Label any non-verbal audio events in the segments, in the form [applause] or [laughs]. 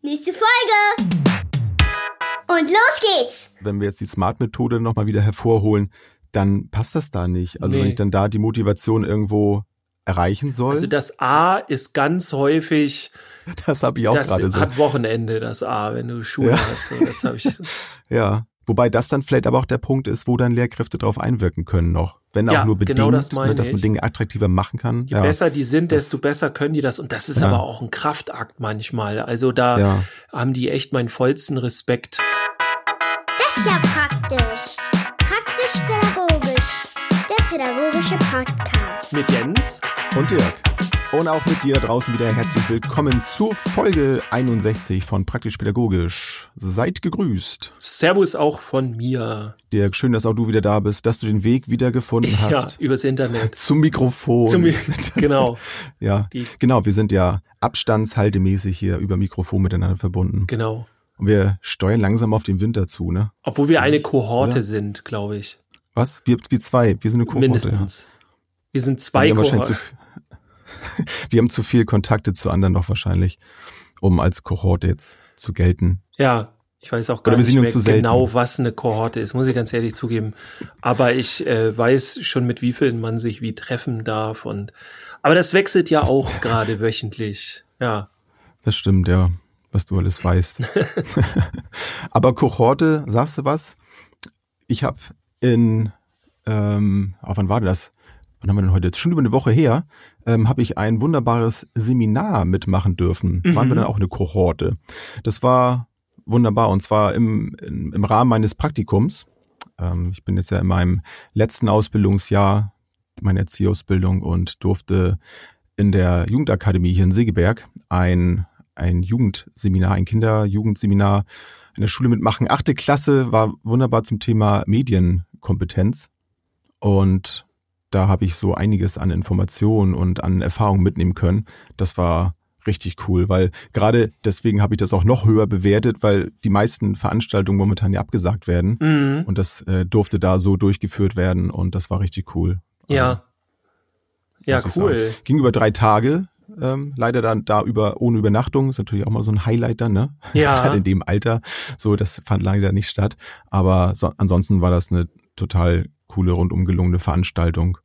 Nächste Folge! Und los geht's! Wenn wir jetzt die Smart-Methode nochmal wieder hervorholen, dann passt das da nicht. Also Nee. wenn ich dann da die Motivation irgendwo erreichen soll, Also das A ist ganz häufig, [laughs] das habe ich auch das gerade so. hat Wochenende, das A, wenn du Schule Ja. hast. So, das habe ich. [laughs] Ja. Wobei das dann vielleicht aber auch der Punkt ist, wo dann Lehrkräfte drauf einwirken können noch. Wenn auch Ja, nur bedingt, genau das meine ne, dass man ich. Dinge attraktiver machen kann. Je ja. besser die sind, Das- desto besser können die das. Und das ist Ja. aber auch ein Kraftakt manchmal. Also da Ja. haben die echt meinen vollsten Respekt. Das ist ja praktisch. Praktisch-pädagogisch. Der pädagogische Podcast. Mit Jens. Und Dirk. Und auch mit dir da draußen wieder herzlich willkommen zur Folge 61 von Praktisch Pädagogisch. Seid gegrüßt. Servus auch von mir. Dirk, schön, dass auch du wieder da bist, dass du den Weg wieder gefunden Ja, hast. übers Internet. [laughs] Zum Mikrofon. Zum, sind- [laughs] genau. Ja, Die, genau. Wir sind ja abstandshaltemäßig hier über Mikrofon miteinander verbunden. genau. Und wir steuern langsam auf den Winter zu, ne? Obwohl wir eine Kohorte Oder? sind, glaube ich. Was? Wir, wir zwei. Wir sind eine Kohorte. Mindestens. Wir sind Ja. zwei wir, wahrscheinlich zu, Kohorten. [laughs] wir haben zu viel Kontakte zu anderen noch wahrscheinlich, um als Kohorte jetzt zu gelten. Ja, ich weiß auch gar nicht mehr genau, was eine Kohorte ist, muss ich ganz ehrlich zugeben. Aber ich äh, weiß schon, mit wie vielen man sich wie treffen darf. Und aber das wechselt ja auch [laughs] gerade wöchentlich. Ja. Das stimmt, ja, was du alles weißt. [laughs] Aber Kohorte, sagst du was? Ich habe in, ähm, oh, wann war das? Wann haben wir denn heute? Jetzt schon über eine Woche her, ähm, habe ich ein wunderbares Seminar mitmachen dürfen. Mhm. Waren wir dann auch eine Kohorte. Das war wunderbar und zwar im, im, im Rahmen meines Praktikums. Ähm, ich bin jetzt ja in meinem letzten Ausbildungsjahr, meine Erzieherausbildung und durfte in der Jugendakademie hier in Segeberg ein, ein Jugendseminar, ein Kinder-Jugendseminar in der Schule mitmachen. Achte Klasse war wunderbar zum Thema Medienkompetenz. Und da habe ich so einiges an Informationen und an Erfahrungen mitnehmen können. Das war richtig cool, weil gerade deswegen habe ich das auch noch höher bewertet, weil die meisten Veranstaltungen momentan ja abgesagt werden. Mhm. Und das äh, durfte da so durchgeführt werden und das war richtig cool. Ja. Ja, muss ich cool. Ging über drei Tage. Ähm, leider dann da über ohne Übernachtung ist natürlich auch mal so ein Highlight dann, ne? Ja. [laughs] Gerade in dem Alter. So, das fand leider nicht statt. Aber so, ansonsten war das eine total coole, rundum gelungene Veranstaltung.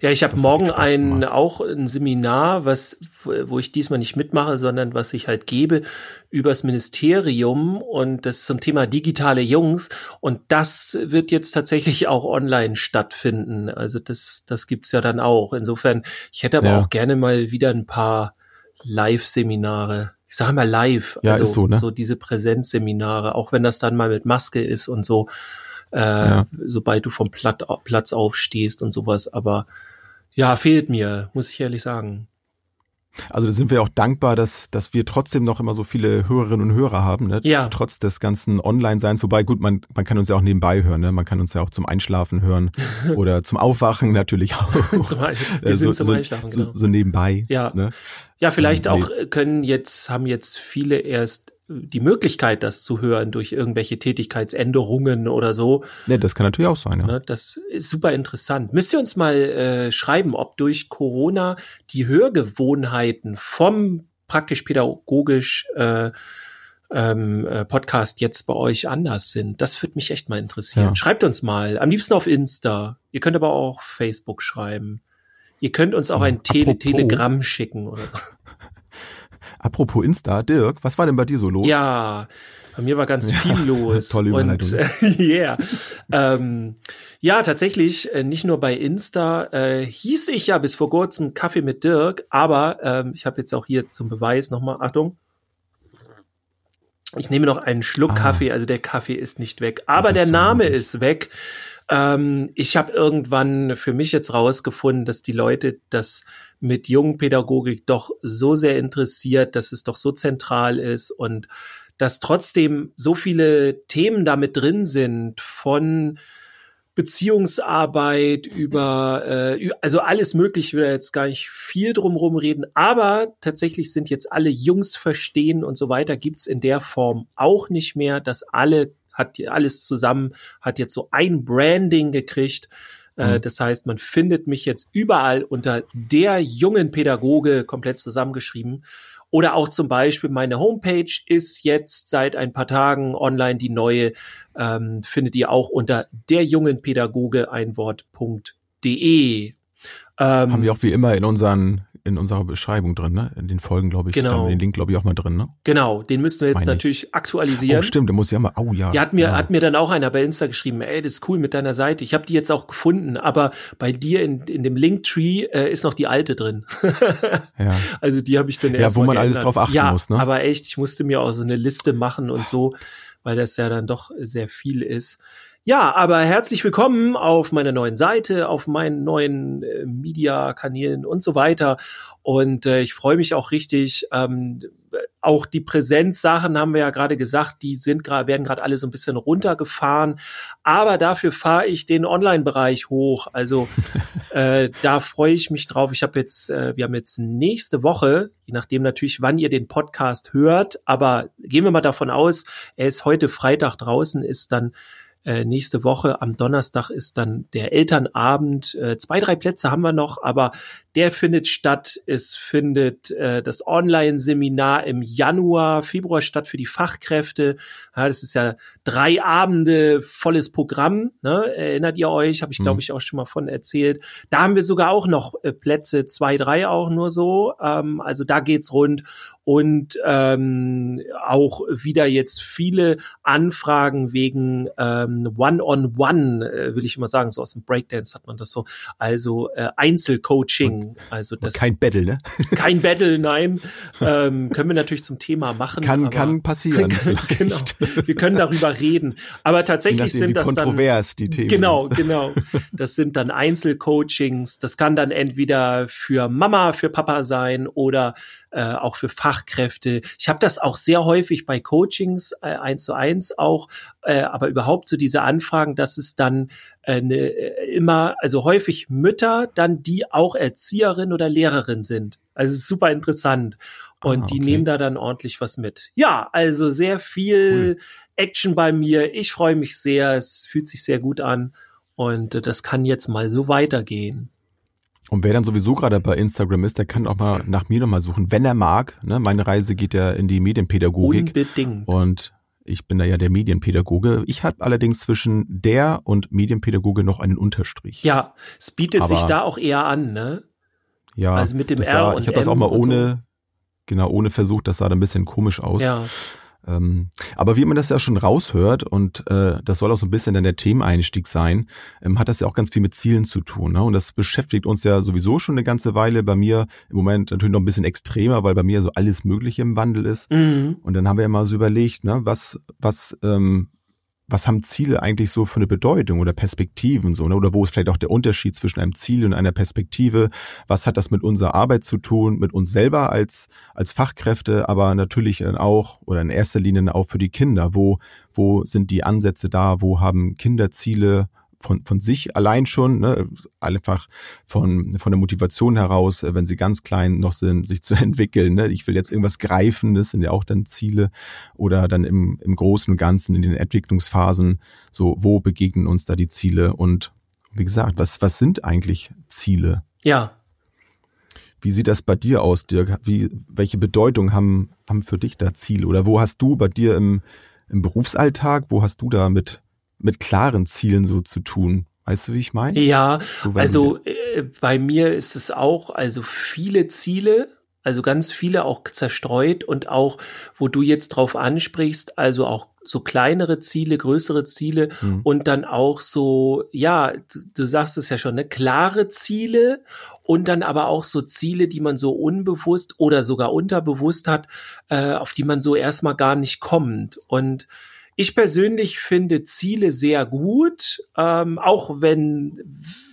Ja, ich habe morgen ein auch ein Seminar, was wo ich diesmal nicht mitmache, sondern was ich halt gebe übers Ministerium und das zum Thema digitale Jungs und das wird jetzt tatsächlich auch online stattfinden. Also das das gibt's ja dann auch. Insofern, ich hätte aber Ja. auch gerne mal wieder ein paar Live-Seminare. Ich sage mal live, Ja, also so, ne? so diese Präsenzseminare, auch wenn das dann mal mit Maske ist und so äh, Ja. sobald du vom Platt, Platz aufstehst und sowas. Aber ja, fehlt mir, muss ich ehrlich sagen. Also da sind wir auch dankbar, dass, dass wir trotzdem noch immer so viele Hörerinnen und Hörer haben, ne? Ja. Trotz des ganzen Online-Seins. Wobei, gut, man, man kann uns ja auch nebenbei hören, ne? Man kann uns ja auch zum Einschlafen hören [laughs] oder zum Aufwachen natürlich auch. Zum, wir Äh, sind so, zum so, Einschlafen, so, genau. so nebenbei. Ja. Ne? Ja, vielleicht Ähm, auch äh, können jetzt, haben jetzt viele erst die Möglichkeit, das zu hören durch irgendwelche Tätigkeitsänderungen oder so. Ne, das kann natürlich auch sein, ja. Ne, das ist super interessant. Müsst ihr uns mal äh, schreiben, ob durch Corona die Hörgewohnheiten vom praktisch pädagogisch äh, ähm, äh, Podcast jetzt bei euch anders sind. Das würde mich echt mal interessieren. Ja. Schreibt uns mal. Am liebsten auf Insta. Ihr könnt aber auch Facebook schreiben. Ihr könnt uns auch ein Tele Telegramm schicken oder so. [laughs] Apropos Insta, Dirk, was war denn bei dir so los? Ja, bei mir war ganz [laughs] viel los. tolle Überleitung. Und, [laughs] äh, yeah. ähm, ja, tatsächlich, äh, nicht nur bei Insta äh, hieß ich ja bis vor kurzem Kaffee mit Dirk, aber ähm, ich habe jetzt auch hier zum Beweis nochmal, Achtung. Ich nehme noch einen Schluck Ah. Kaffee, also der Kaffee ist nicht weg, aber der Name ist weg. Ähm, ich habe irgendwann für mich jetzt rausgefunden, dass die Leute das mit Jungpädagogik doch so sehr interessiert, dass es doch so zentral ist und dass trotzdem so viele Themen damit drin sind von Beziehungsarbeit über, äh, also alles mögliche, ich will jetzt gar nicht viel drumherum reden, aber tatsächlich sind jetzt alle Jungs verstehen und so weiter, gibt's in der Form auch nicht mehr, dass alle, hat alles zusammen, hat jetzt so ein Branding gekriegt. Äh, Mhm. das heißt, man findet mich jetzt überall unter der jungen Pädagoge komplett zusammengeschrieben. Oder auch zum Beispiel meine Homepage ist jetzt seit ein paar Tagen online. Die neue ähm, findet ihr auch unter derjungenpädagoge ein Wort.de. Ähm, Haben wir auch wie immer in unseren in unserer Beschreibung drin, ne? In den Folgen, glaube ich. Genau. Da haben wir den Link, glaube ich, auch mal drin, ne? Genau, den müssen wir jetzt Meine natürlich ich. aktualisieren. Oh, stimmt, da muss ich ja mal, oh ja. Ja, hat mir, ja. hat mir dann auch einer bei Insta geschrieben, ey, das ist cool mit deiner Seite. Ich habe die jetzt auch gefunden, aber bei dir in, in dem Linktree äh, ist noch die alte drin. [laughs] ja. Also die habe ich dann Ja, erst wo mal man alles geändert. drauf achten ja, muss, ne? aber echt, ich musste mir auch so eine Liste machen und so, weil das ja dann doch sehr viel ist. Ja, aber herzlich willkommen auf meiner neuen Seite, auf meinen neuen äh, Media-Kanälen und so weiter. Und äh, ich freue mich auch richtig. Ähm, auch die Präsenzsachen haben wir ja gerade gesagt, die sind gerade werden gerade alle so ein bisschen runtergefahren. Aber dafür fahre ich den Online-Bereich hoch. Also [laughs] äh, da freue ich mich drauf. Ich habe jetzt, äh, wir haben jetzt nächste Woche, je nachdem natürlich, wann ihr den Podcast hört, aber gehen wir mal davon aus, er ist heute Freitag draußen, ist dann äh, nächste Woche am Donnerstag ist dann der Elternabend. Äh, zwei, drei Plätze haben wir noch, aber der findet statt. Es findet äh, das Online-Seminar im Januar, Februar statt für die Fachkräfte. Ja, das ist ja drei Abende volles Programm. Ne? Erinnert ihr euch? Habe ich, glaube Mhm. ich, auch schon mal von erzählt. Da haben wir sogar auch noch äh, Plätze, zwei, drei auch nur so. Ähm, also da geht's rund und ähm, auch wieder jetzt viele Anfragen wegen ähm, One-on-One, äh, will ich immer sagen, so aus dem Breakdance hat man das so, also äh, Einzelcoaching, also das Kein Battle, ne? [laughs] kein Battle, nein, ähm, können wir natürlich zum Thema machen. Kann, kann passieren. [laughs] genau, wir können darüber reden, aber tatsächlich sind das dann kontrovers die Themen Genau, genau. Das sind dann Einzelcoachings. Das kann dann entweder für Mama, für Papa sein oder äh, auch für Fachkräfte. Ich habe das auch sehr häufig bei Coachings äh, eins zu eins auch, äh, aber überhaupt so diese Anfragen, dass es dann äh, ne, äh, immer, also häufig Mütter, dann die auch Erzieherin oder Lehrerin sind. Also es ist super interessant. Und Ah, die okay. nehmen da dann ordentlich was mit. Ja, also sehr viel Action bei mir. Ich freue mich sehr. Es fühlt sich sehr gut an. Und äh, das kann jetzt mal so weitergehen. Und wer dann sowieso gerade bei Instagram ist, der kann auch mal nach mir nochmal suchen, wenn er mag. Ne? Meine Reise geht ja in die Medienpädagogik. Unbedingt. Und ich bin da ja der Medienpädagoge. Ich habe allerdings zwischen der und Medienpädagoge noch einen Unterstrich. Ja, es bietet Aber- sich da auch eher an, ne? ja also mit dem R sah, und Ich habe das auch mal und so. ohne, genau, ohne versucht. Das sah dann ein bisschen komisch aus. Ja, Ähm, aber wie man das ja schon raushört, und äh, das soll auch so ein bisschen dann der Themeneinstieg sein, ähm, hat das ja auch ganz viel mit Zielen zu tun. Ne? Und das beschäftigt uns ja sowieso schon eine ganze Weile. Bei mir im Moment natürlich noch ein bisschen extremer, weil bei mir so alles Mögliche im Wandel ist. mhm. Und dann haben wir ja mal so überlegt, ne, was, was, ähm, was haben Ziele eigentlich so für eine Bedeutung oder Perspektiven so, ne? Oder wo ist vielleicht auch der Unterschied zwischen einem Ziel und einer Perspektive? Was hat das mit unserer Arbeit zu tun, mit uns selber als, als Fachkräfte, aber natürlich dann auch oder in erster Linie auch für die Kinder? Wo, wo sind die Ansätze da? Wo haben Kinder Ziele? Von, von sich allein schon, ne, einfach von, von der Motivation heraus, äh, wenn sie ganz klein noch sind, sich zu [laughs] entwickeln. Ne? Ich will jetzt irgendwas greifen, das sind ja auch dann Ziele oder dann im, im Großen und Ganzen in den Entwicklungsphasen, so wo begegnen uns da die Ziele und wie gesagt, was, was sind eigentlich Ziele? ja. Wie sieht das bei dir aus, Dirk? Wie, welche Bedeutung haben, haben für dich da Ziele? Oder wo hast du bei dir im, im Berufsalltag, wo hast du da mit, mit klaren Zielen so zu tun? Weißt du, wie ich meine? Ja, So, wenn also äh, bei mir ist es auch, also viele Ziele, also ganz viele auch zerstreut und auch, wo du jetzt drauf ansprichst, also auch so kleinere Ziele, größere Ziele Hm. und dann auch so, ja, du, du sagst es ja schon, ne, klare Ziele und dann aber auch so Ziele, die man so unbewusst oder sogar unterbewusst hat, äh, auf die man so erstmal gar nicht kommt. Und ich persönlich finde Ziele sehr gut, ähm, auch wenn,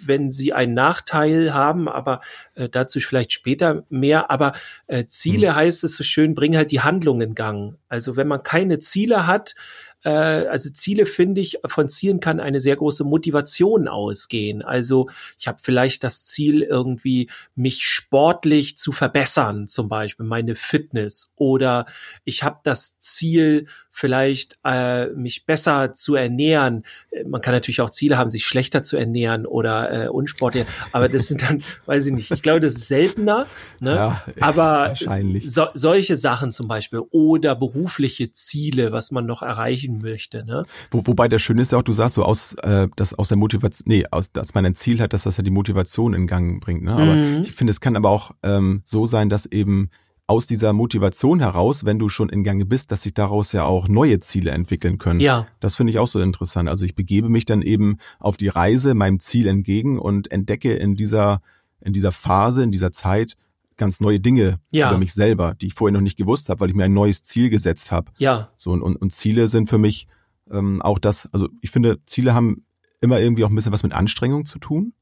wenn sie einen Nachteil haben, aber äh, dazu vielleicht später mehr. Aber äh, Ziele heißt es so schön, bringen halt die Handlung in Gang. Also wenn man keine Ziele hat, äh, also Ziele finde ich, von Zielen kann eine sehr große Motivation ausgehen. Also ich habe vielleicht das Ziel, irgendwie mich sportlich zu verbessern, zum Beispiel meine Fitness. Oder ich habe das Ziel, vielleicht äh, mich besser zu ernähren. Man kann natürlich auch Ziele haben, sich schlechter zu ernähren oder äh, unsportlich, aber das sind dann, [laughs] weiß ich nicht, ich glaube, das ist seltener. Ne? Ja, aber [laughs] wahrscheinlich. So, solche Sachen zum Beispiel oder berufliche Ziele, was man noch erreichen möchte. Ne? Wo, wobei der Schöne ist ja auch, du sagst so aus, äh, dass aus der Motivation, nee, aus, dass man ein Ziel hat, dass das ja die Motivation in Gang bringt. Ne? Aber mhm. ich finde, es kann aber auch ähm, so sein, dass eben aus dieser Motivation heraus, wenn du schon in Gange bist, dass sich daraus ja auch neue Ziele entwickeln können. Ja. Das finde ich auch so interessant. Also ich begebe mich dann eben auf die Reise meinem Ziel entgegen und entdecke in dieser, in dieser Phase, in dieser Zeit ganz neue Dinge ja. über mich selber, die ich vorher noch nicht gewusst habe, weil ich mir ein neues Ziel gesetzt habe. Ja. So und, und, und Ziele sind für mich ähm, auch das, also ich finde, Ziele haben immer irgendwie auch ein bisschen was mit Anstrengung zu tun.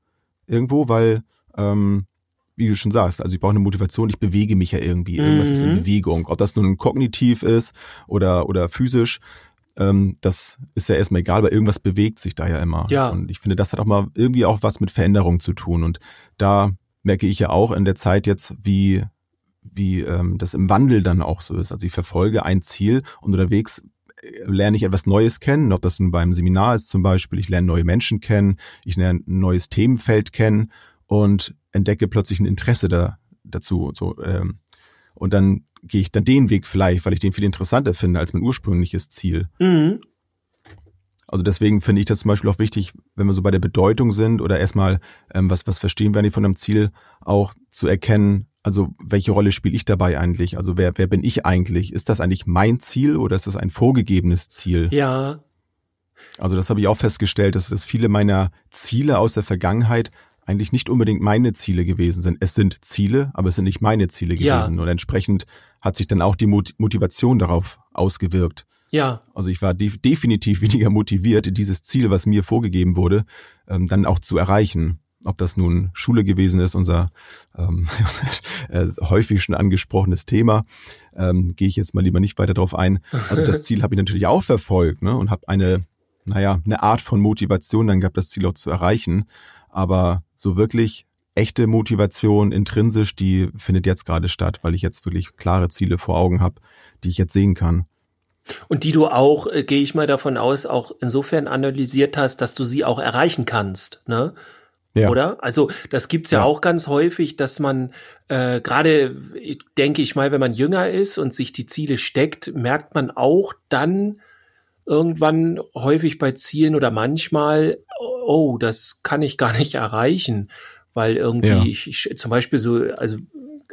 Irgendwo, weil ähm, wie du schon sagst, also ich brauche eine Motivation, ich bewege mich ja irgendwie, irgendwas mhm. ist in mhm. Bewegung. Ob das nun kognitiv ist oder, oder physisch, ähm, das ist ja erstmal egal, aber irgendwas bewegt sich da ja immer. Ja. Und ich finde, das hat auch mal irgendwie auch was mit Veränderung zu tun. Und da merke ich ja auch in der Zeit jetzt, wie, wie ähm, das im Wandel dann auch so ist. Also ich verfolge ein Ziel und unterwegs äh, lerne ich etwas Neues kennen, ob das nun beim Seminar ist zum Beispiel, ich lerne neue Menschen kennen, ich lerne ein neues Themenfeld kennen und entdecke plötzlich ein Interesse da, dazu. So, ähm, und dann gehe ich dann den Weg vielleicht, weil ich den viel interessanter finde als mein ursprüngliches Ziel. Mhm. Also deswegen finde ich das zum Beispiel auch wichtig, wenn wir so bei der Bedeutung sind oder erstmal ähm, was, was verstehen wir von einem Ziel, auch zu erkennen, also welche Rolle spiele ich dabei eigentlich? Also wer, wer bin ich eigentlich? Ist das eigentlich mein Ziel oder ist das ein vorgegebenes Ziel? Ja. Also das habe ich auch festgestellt, dass, dass viele meiner Ziele aus der Vergangenheit eigentlich nicht unbedingt meine Ziele gewesen sind. Es sind Ziele, aber es sind nicht meine Ziele gewesen. Ja. Und entsprechend hat sich dann auch die Motivation darauf ausgewirkt. Ja. Also ich war de definitiv [laughs] weniger motiviert, dieses Ziel, was mir vorgegeben wurde, ähm, dann auch zu erreichen. Ob das nun Schule gewesen ist, unser ähm, [laughs] äh, häufig schon angesprochenes Thema, ähm, gehe ich jetzt mal lieber nicht weiter drauf ein. Also das [laughs] Ziel habe ich natürlich auch verfolgt ne, und habe eine, naja, eine Art von Motivation dann gehabt, das Ziel auch zu erreichen. Aber so wirklich echte Motivation intrinsisch, die findet jetzt gerade statt, weil ich jetzt wirklich klare Ziele vor Augen habe, die ich jetzt sehen kann. Und die du auch, äh, gehe ich mal davon aus, auch insofern analysiert hast, dass du sie auch erreichen kannst, ne? Ja. Oder? Also das gibt's ja, ja, auch ganz häufig, dass man äh, gerade, denke ich mal, wenn man jünger ist und sich die Ziele steckt, merkt man auch dann irgendwann häufig bei Zielen oder manchmal, oh, das kann ich gar nicht erreichen, weil irgendwie ja. ich, ich zum Beispiel so, also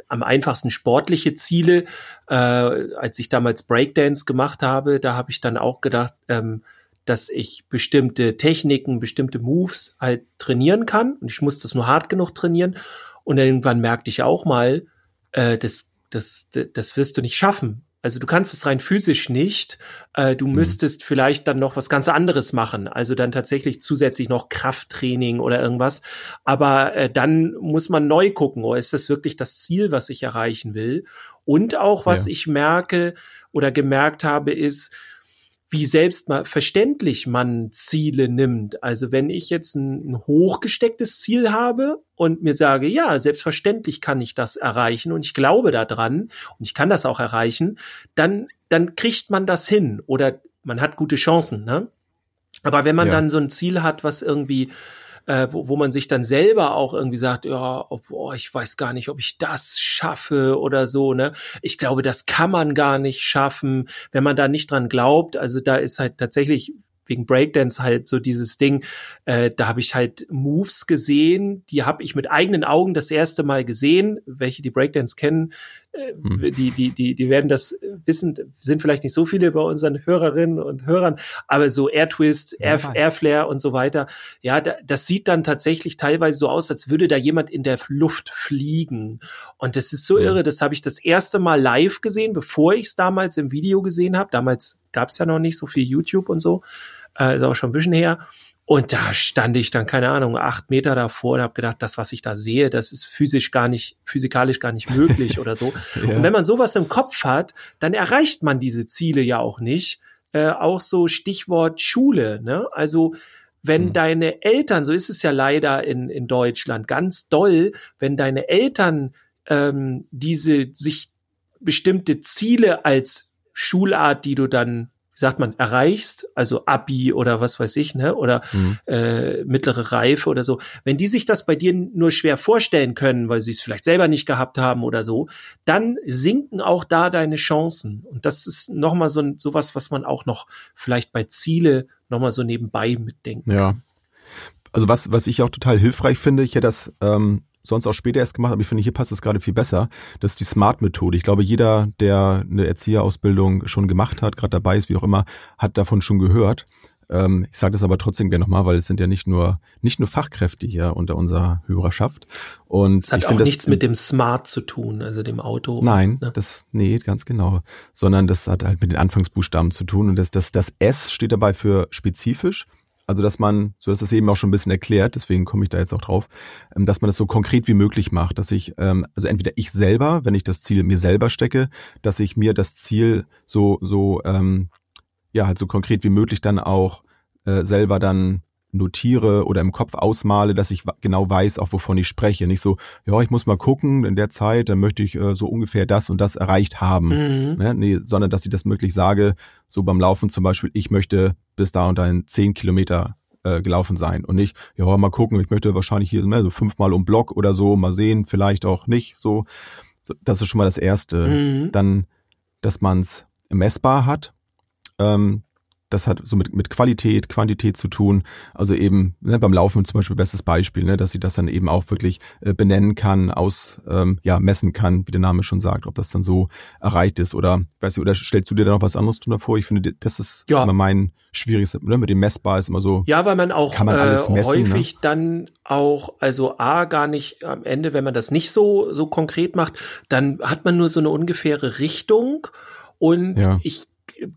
am einfachsten sportliche Ziele, äh, als ich damals Breakdance gemacht habe, da habe ich dann auch gedacht, ähm, dass ich bestimmte Techniken, bestimmte Moves halt trainieren kann. Und ich muss das nur hart genug trainieren. Und irgendwann merkte ich auch mal, äh, das, das, das wirst du nicht schaffen. Also du kannst es rein physisch nicht. Äh, du mhm. müsstest vielleicht dann noch was ganz anderes machen. Also dann tatsächlich zusätzlich noch Krafttraining oder irgendwas. Aber äh, dann muss man neu gucken, oh, ist das wirklich das Ziel, was ich erreichen will? Und auch, was ja. ich merke oder gemerkt habe, ist, wie selbst mal verständlich man Ziele nimmt. Also wenn ich jetzt ein, ein, hochgestecktes Ziel habe und mir sage, ja, selbstverständlich kann ich das erreichen und ich glaube daran und ich kann das auch erreichen, dann, dann kriegt man das hin oder man hat gute Chancen, ne? Aber wenn man ja. dann so ein Ziel hat, was irgendwie äh, wo, wo man sich dann selber auch irgendwie sagt, ja, oh, ich weiß gar nicht, ob ich das schaffe oder so, ne? Ich glaube, das kann man gar nicht schaffen, wenn man da nicht dran glaubt. Also da ist halt tatsächlich wegen Breakdance halt so dieses Ding, äh, da habe ich halt Moves gesehen, die habe ich mit eigenen Augen das erste Mal gesehen. Welche die Breakdance kennen. Die, die, die, die werden das wissen, sind vielleicht nicht so viele bei unseren Hörerinnen und Hörern, aber so Air Twist, Air, Airflare und so weiter, ja, da, das sieht dann tatsächlich teilweise so aus, als würde da jemand in der Luft fliegen. Und das ist so mhm. irre, das habe ich das erste Mal live gesehen, bevor ich es damals im Video gesehen habe. Damals gab es ja noch nicht so viel YouTube und so äh, ist auch schon ein bisschen her. Und da stand ich dann, keine Ahnung, acht Meter davor und habe gedacht, das, was ich da sehe, das ist physisch gar nicht, physikalisch gar nicht [laughs] möglich oder so. ja. Und wenn man sowas im Kopf hat, dann erreicht man diese Ziele ja auch nicht. äh, auch so Stichwort Schule. Ne? Also wenn mhm. deine Eltern, so ist es ja leider in, in Deutschland ganz doll, wenn deine Eltern ähm, diese sich bestimmte Ziele als Schulart, die du dann sagt man, erreichst, also Abi oder was weiß ich, ne, oder mhm. äh, mittlere Reife oder so, wenn die sich das bei dir nur schwer vorstellen können, weil sie es vielleicht selber nicht gehabt haben oder so, dann sinken auch da deine Chancen. Und das ist nochmal so sowas, was man auch noch vielleicht bei Ziele nochmal so nebenbei mitdenken Ja. Also was, was ich auch total hilfreich finde, ich hätte das ähm, sonst auch später erst gemacht, aber ich finde, hier passt es gerade viel besser. Das ist die Smart-Methode. Ich glaube, jeder, der eine Erzieherausbildung schon gemacht hat, gerade dabei ist, wie auch immer, hat davon schon gehört. Ähm, ich sage das aber trotzdem gerne nochmal, weil es sind ja nicht nur nicht nur Fachkräfte hier unter unserer Hörerschaft. Und das hat ich auch find, nichts mit dem Smart zu tun, also dem Auto. Nein, ne? das nee, ganz genau, sondern das hat halt mit den Anfangsbuchstaben zu tun und das das das S steht dabei für spezifisch also, dass man, so ist es eben auch schon ein bisschen erklärt, deswegen komme ich da jetzt auch drauf, ähm, dass man das so konkret wie möglich macht, dass ich, ähm, also entweder ich selber, wenn ich das Ziel mir selber stecke, dass ich mir das Ziel so, so, ähm, ja, halt so konkret wie möglich dann auch äh, selber dann notiere oder im Kopf ausmale, dass ich genau weiß, auch wovon ich spreche. Nicht so, ja, ich muss mal gucken, in der Zeit, dann möchte ich äh, so ungefähr das und das erreicht haben. Mhm. Ne? Nee, sondern dass ich das möglich sage, so beim Laufen zum Beispiel, ich möchte bis da und dahin zehn Kilometer äh, gelaufen sein und nicht, ja, mal gucken, ich möchte wahrscheinlich hier ne, so fünfmal um Block oder so, mal sehen, vielleicht auch nicht. So, das ist schon mal das Erste. Mhm. Dann, dass man es messbar hat. Ähm, das hat so mit, mit Qualität, Quantität zu tun. Also eben ne, beim Laufen zum Beispiel bestes Beispiel, ne, dass sie das dann eben auch wirklich äh, benennen kann, aus ähm, ja messen kann, wie der Name schon sagt, ob das dann so erreicht ist oder weißt du, oder stellst du dir da noch was anderes davor? Ich finde, das ist ja. immer mein schwieriges, ne, mit dem messbar ist immer so. Ja, weil man auch man äh, messen, ne? häufig ne? dann auch, also a gar nicht am Ende, wenn man das nicht so so konkret macht, dann hat man nur so eine ungefähre Richtung. Und ja. ich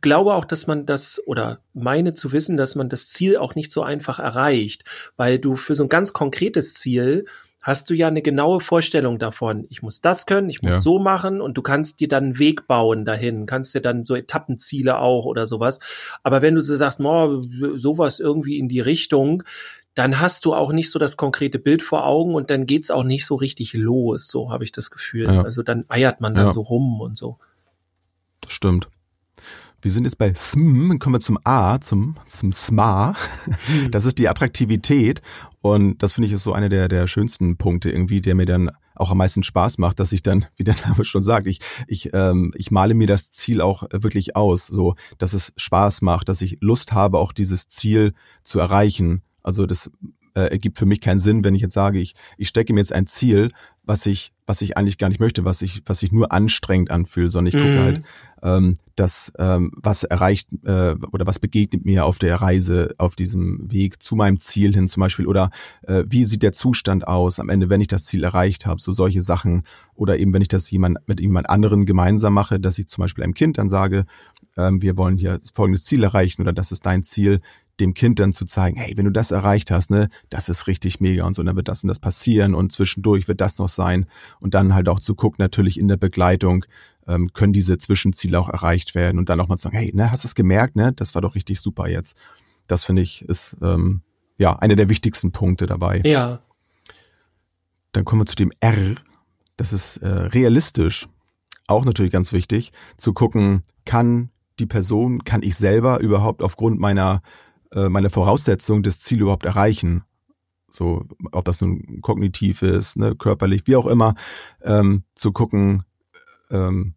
glaube auch, dass man das oder meine zu wissen, dass man das Ziel auch nicht so einfach erreicht, weil du für so ein ganz konkretes Ziel hast du ja eine genaue Vorstellung davon. Ich muss das können, ich muss ja. so machen und du kannst dir dann einen Weg bauen dahin, kannst dir dann so Etappenziele auch oder sowas. Aber wenn du so sagst, no, sowas irgendwie in die Richtung, dann hast du auch nicht so das konkrete Bild vor Augen und dann geht's auch nicht so richtig los, so habe ich das Gefühl. Ja. Also dann eiert man dann ja. so rum und so. Das stimmt. Wir sind jetzt bei SM, kommen wir zum A, zum, zum SMA. Hm. Das ist die Attraktivität. Und das finde ich ist so einer der, der schönsten Punkte irgendwie, der mir dann auch am meisten Spaß macht, dass ich dann, [laughs] wie der Name schon sagt, ich, ich, ähm, ich male mir das Ziel auch wirklich aus, so, dass es Spaß macht, dass ich Lust habe, auch dieses Ziel zu erreichen. Also das äh, ergibt für mich keinen Sinn, wenn ich jetzt sage, ich, ich stecke mir jetzt ein Ziel, was ich, was ich eigentlich gar nicht möchte, was ich, was ich nur anstrengend anfühle, sondern ich gucke mhm. halt, ähm, dass ähm, was erreicht äh, oder was begegnet mir auf der Reise, auf diesem Weg zu meinem Ziel hin zum Beispiel oder äh, wie sieht der Zustand aus am Ende, wenn ich das Ziel erreicht habe, so solche Sachen oder eben wenn ich das jemand mit jemand anderen gemeinsam mache, dass ich zum Beispiel einem Kind dann sage, ähm, wir wollen hier folgendes Ziel erreichen oder das ist dein Ziel, dem Kind dann zu zeigen, hey, wenn du das erreicht hast, ne, das ist richtig mega und so, und dann wird das und das passieren und zwischendurch wird das noch sein und dann halt auch zu gucken, natürlich in der Begleitung, ähm, können diese Zwischenziele auch erreicht werden und dann auch mal zu sagen, hey, ne, hast du es gemerkt, ne, das war doch richtig super jetzt. Das finde ich ist ähm, ja einer der wichtigsten Punkte dabei. Ja. Dann kommen wir zu dem R. Das ist äh, realistisch. Auch natürlich ganz wichtig, zu gucken, kann die Person, kann ich selber überhaupt aufgrund meiner meine Voraussetzung das Ziel überhaupt erreichen. So, ob das nun kognitiv ist, ne, körperlich, wie auch immer, ähm, zu gucken, ähm,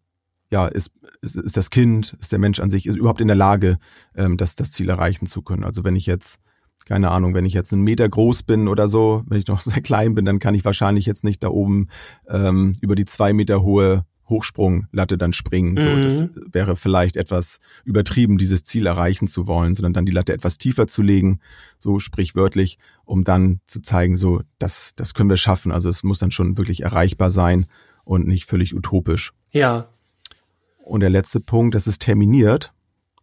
ja, ist, ist, ist das Kind, ist der Mensch an sich, ist überhaupt in der Lage, ähm, das, das Ziel erreichen zu können. Also wenn ich jetzt, keine Ahnung, wenn ich jetzt einen Meter groß bin oder so, wenn ich noch [laughs] sehr klein bin, dann kann ich wahrscheinlich jetzt nicht da oben ähm, über die zwei Meter hohe Hochsprunglatte dann springen. So, das mhm. wäre vielleicht etwas übertrieben, dieses Ziel erreichen zu wollen, sondern dann die Latte etwas tiefer zu legen, so sprichwörtlich, um dann zu zeigen, so, das, das können wir schaffen. Also es muss dann schon wirklich erreichbar sein und nicht völlig utopisch. Ja. Und der letzte Punkt, das ist terminiert.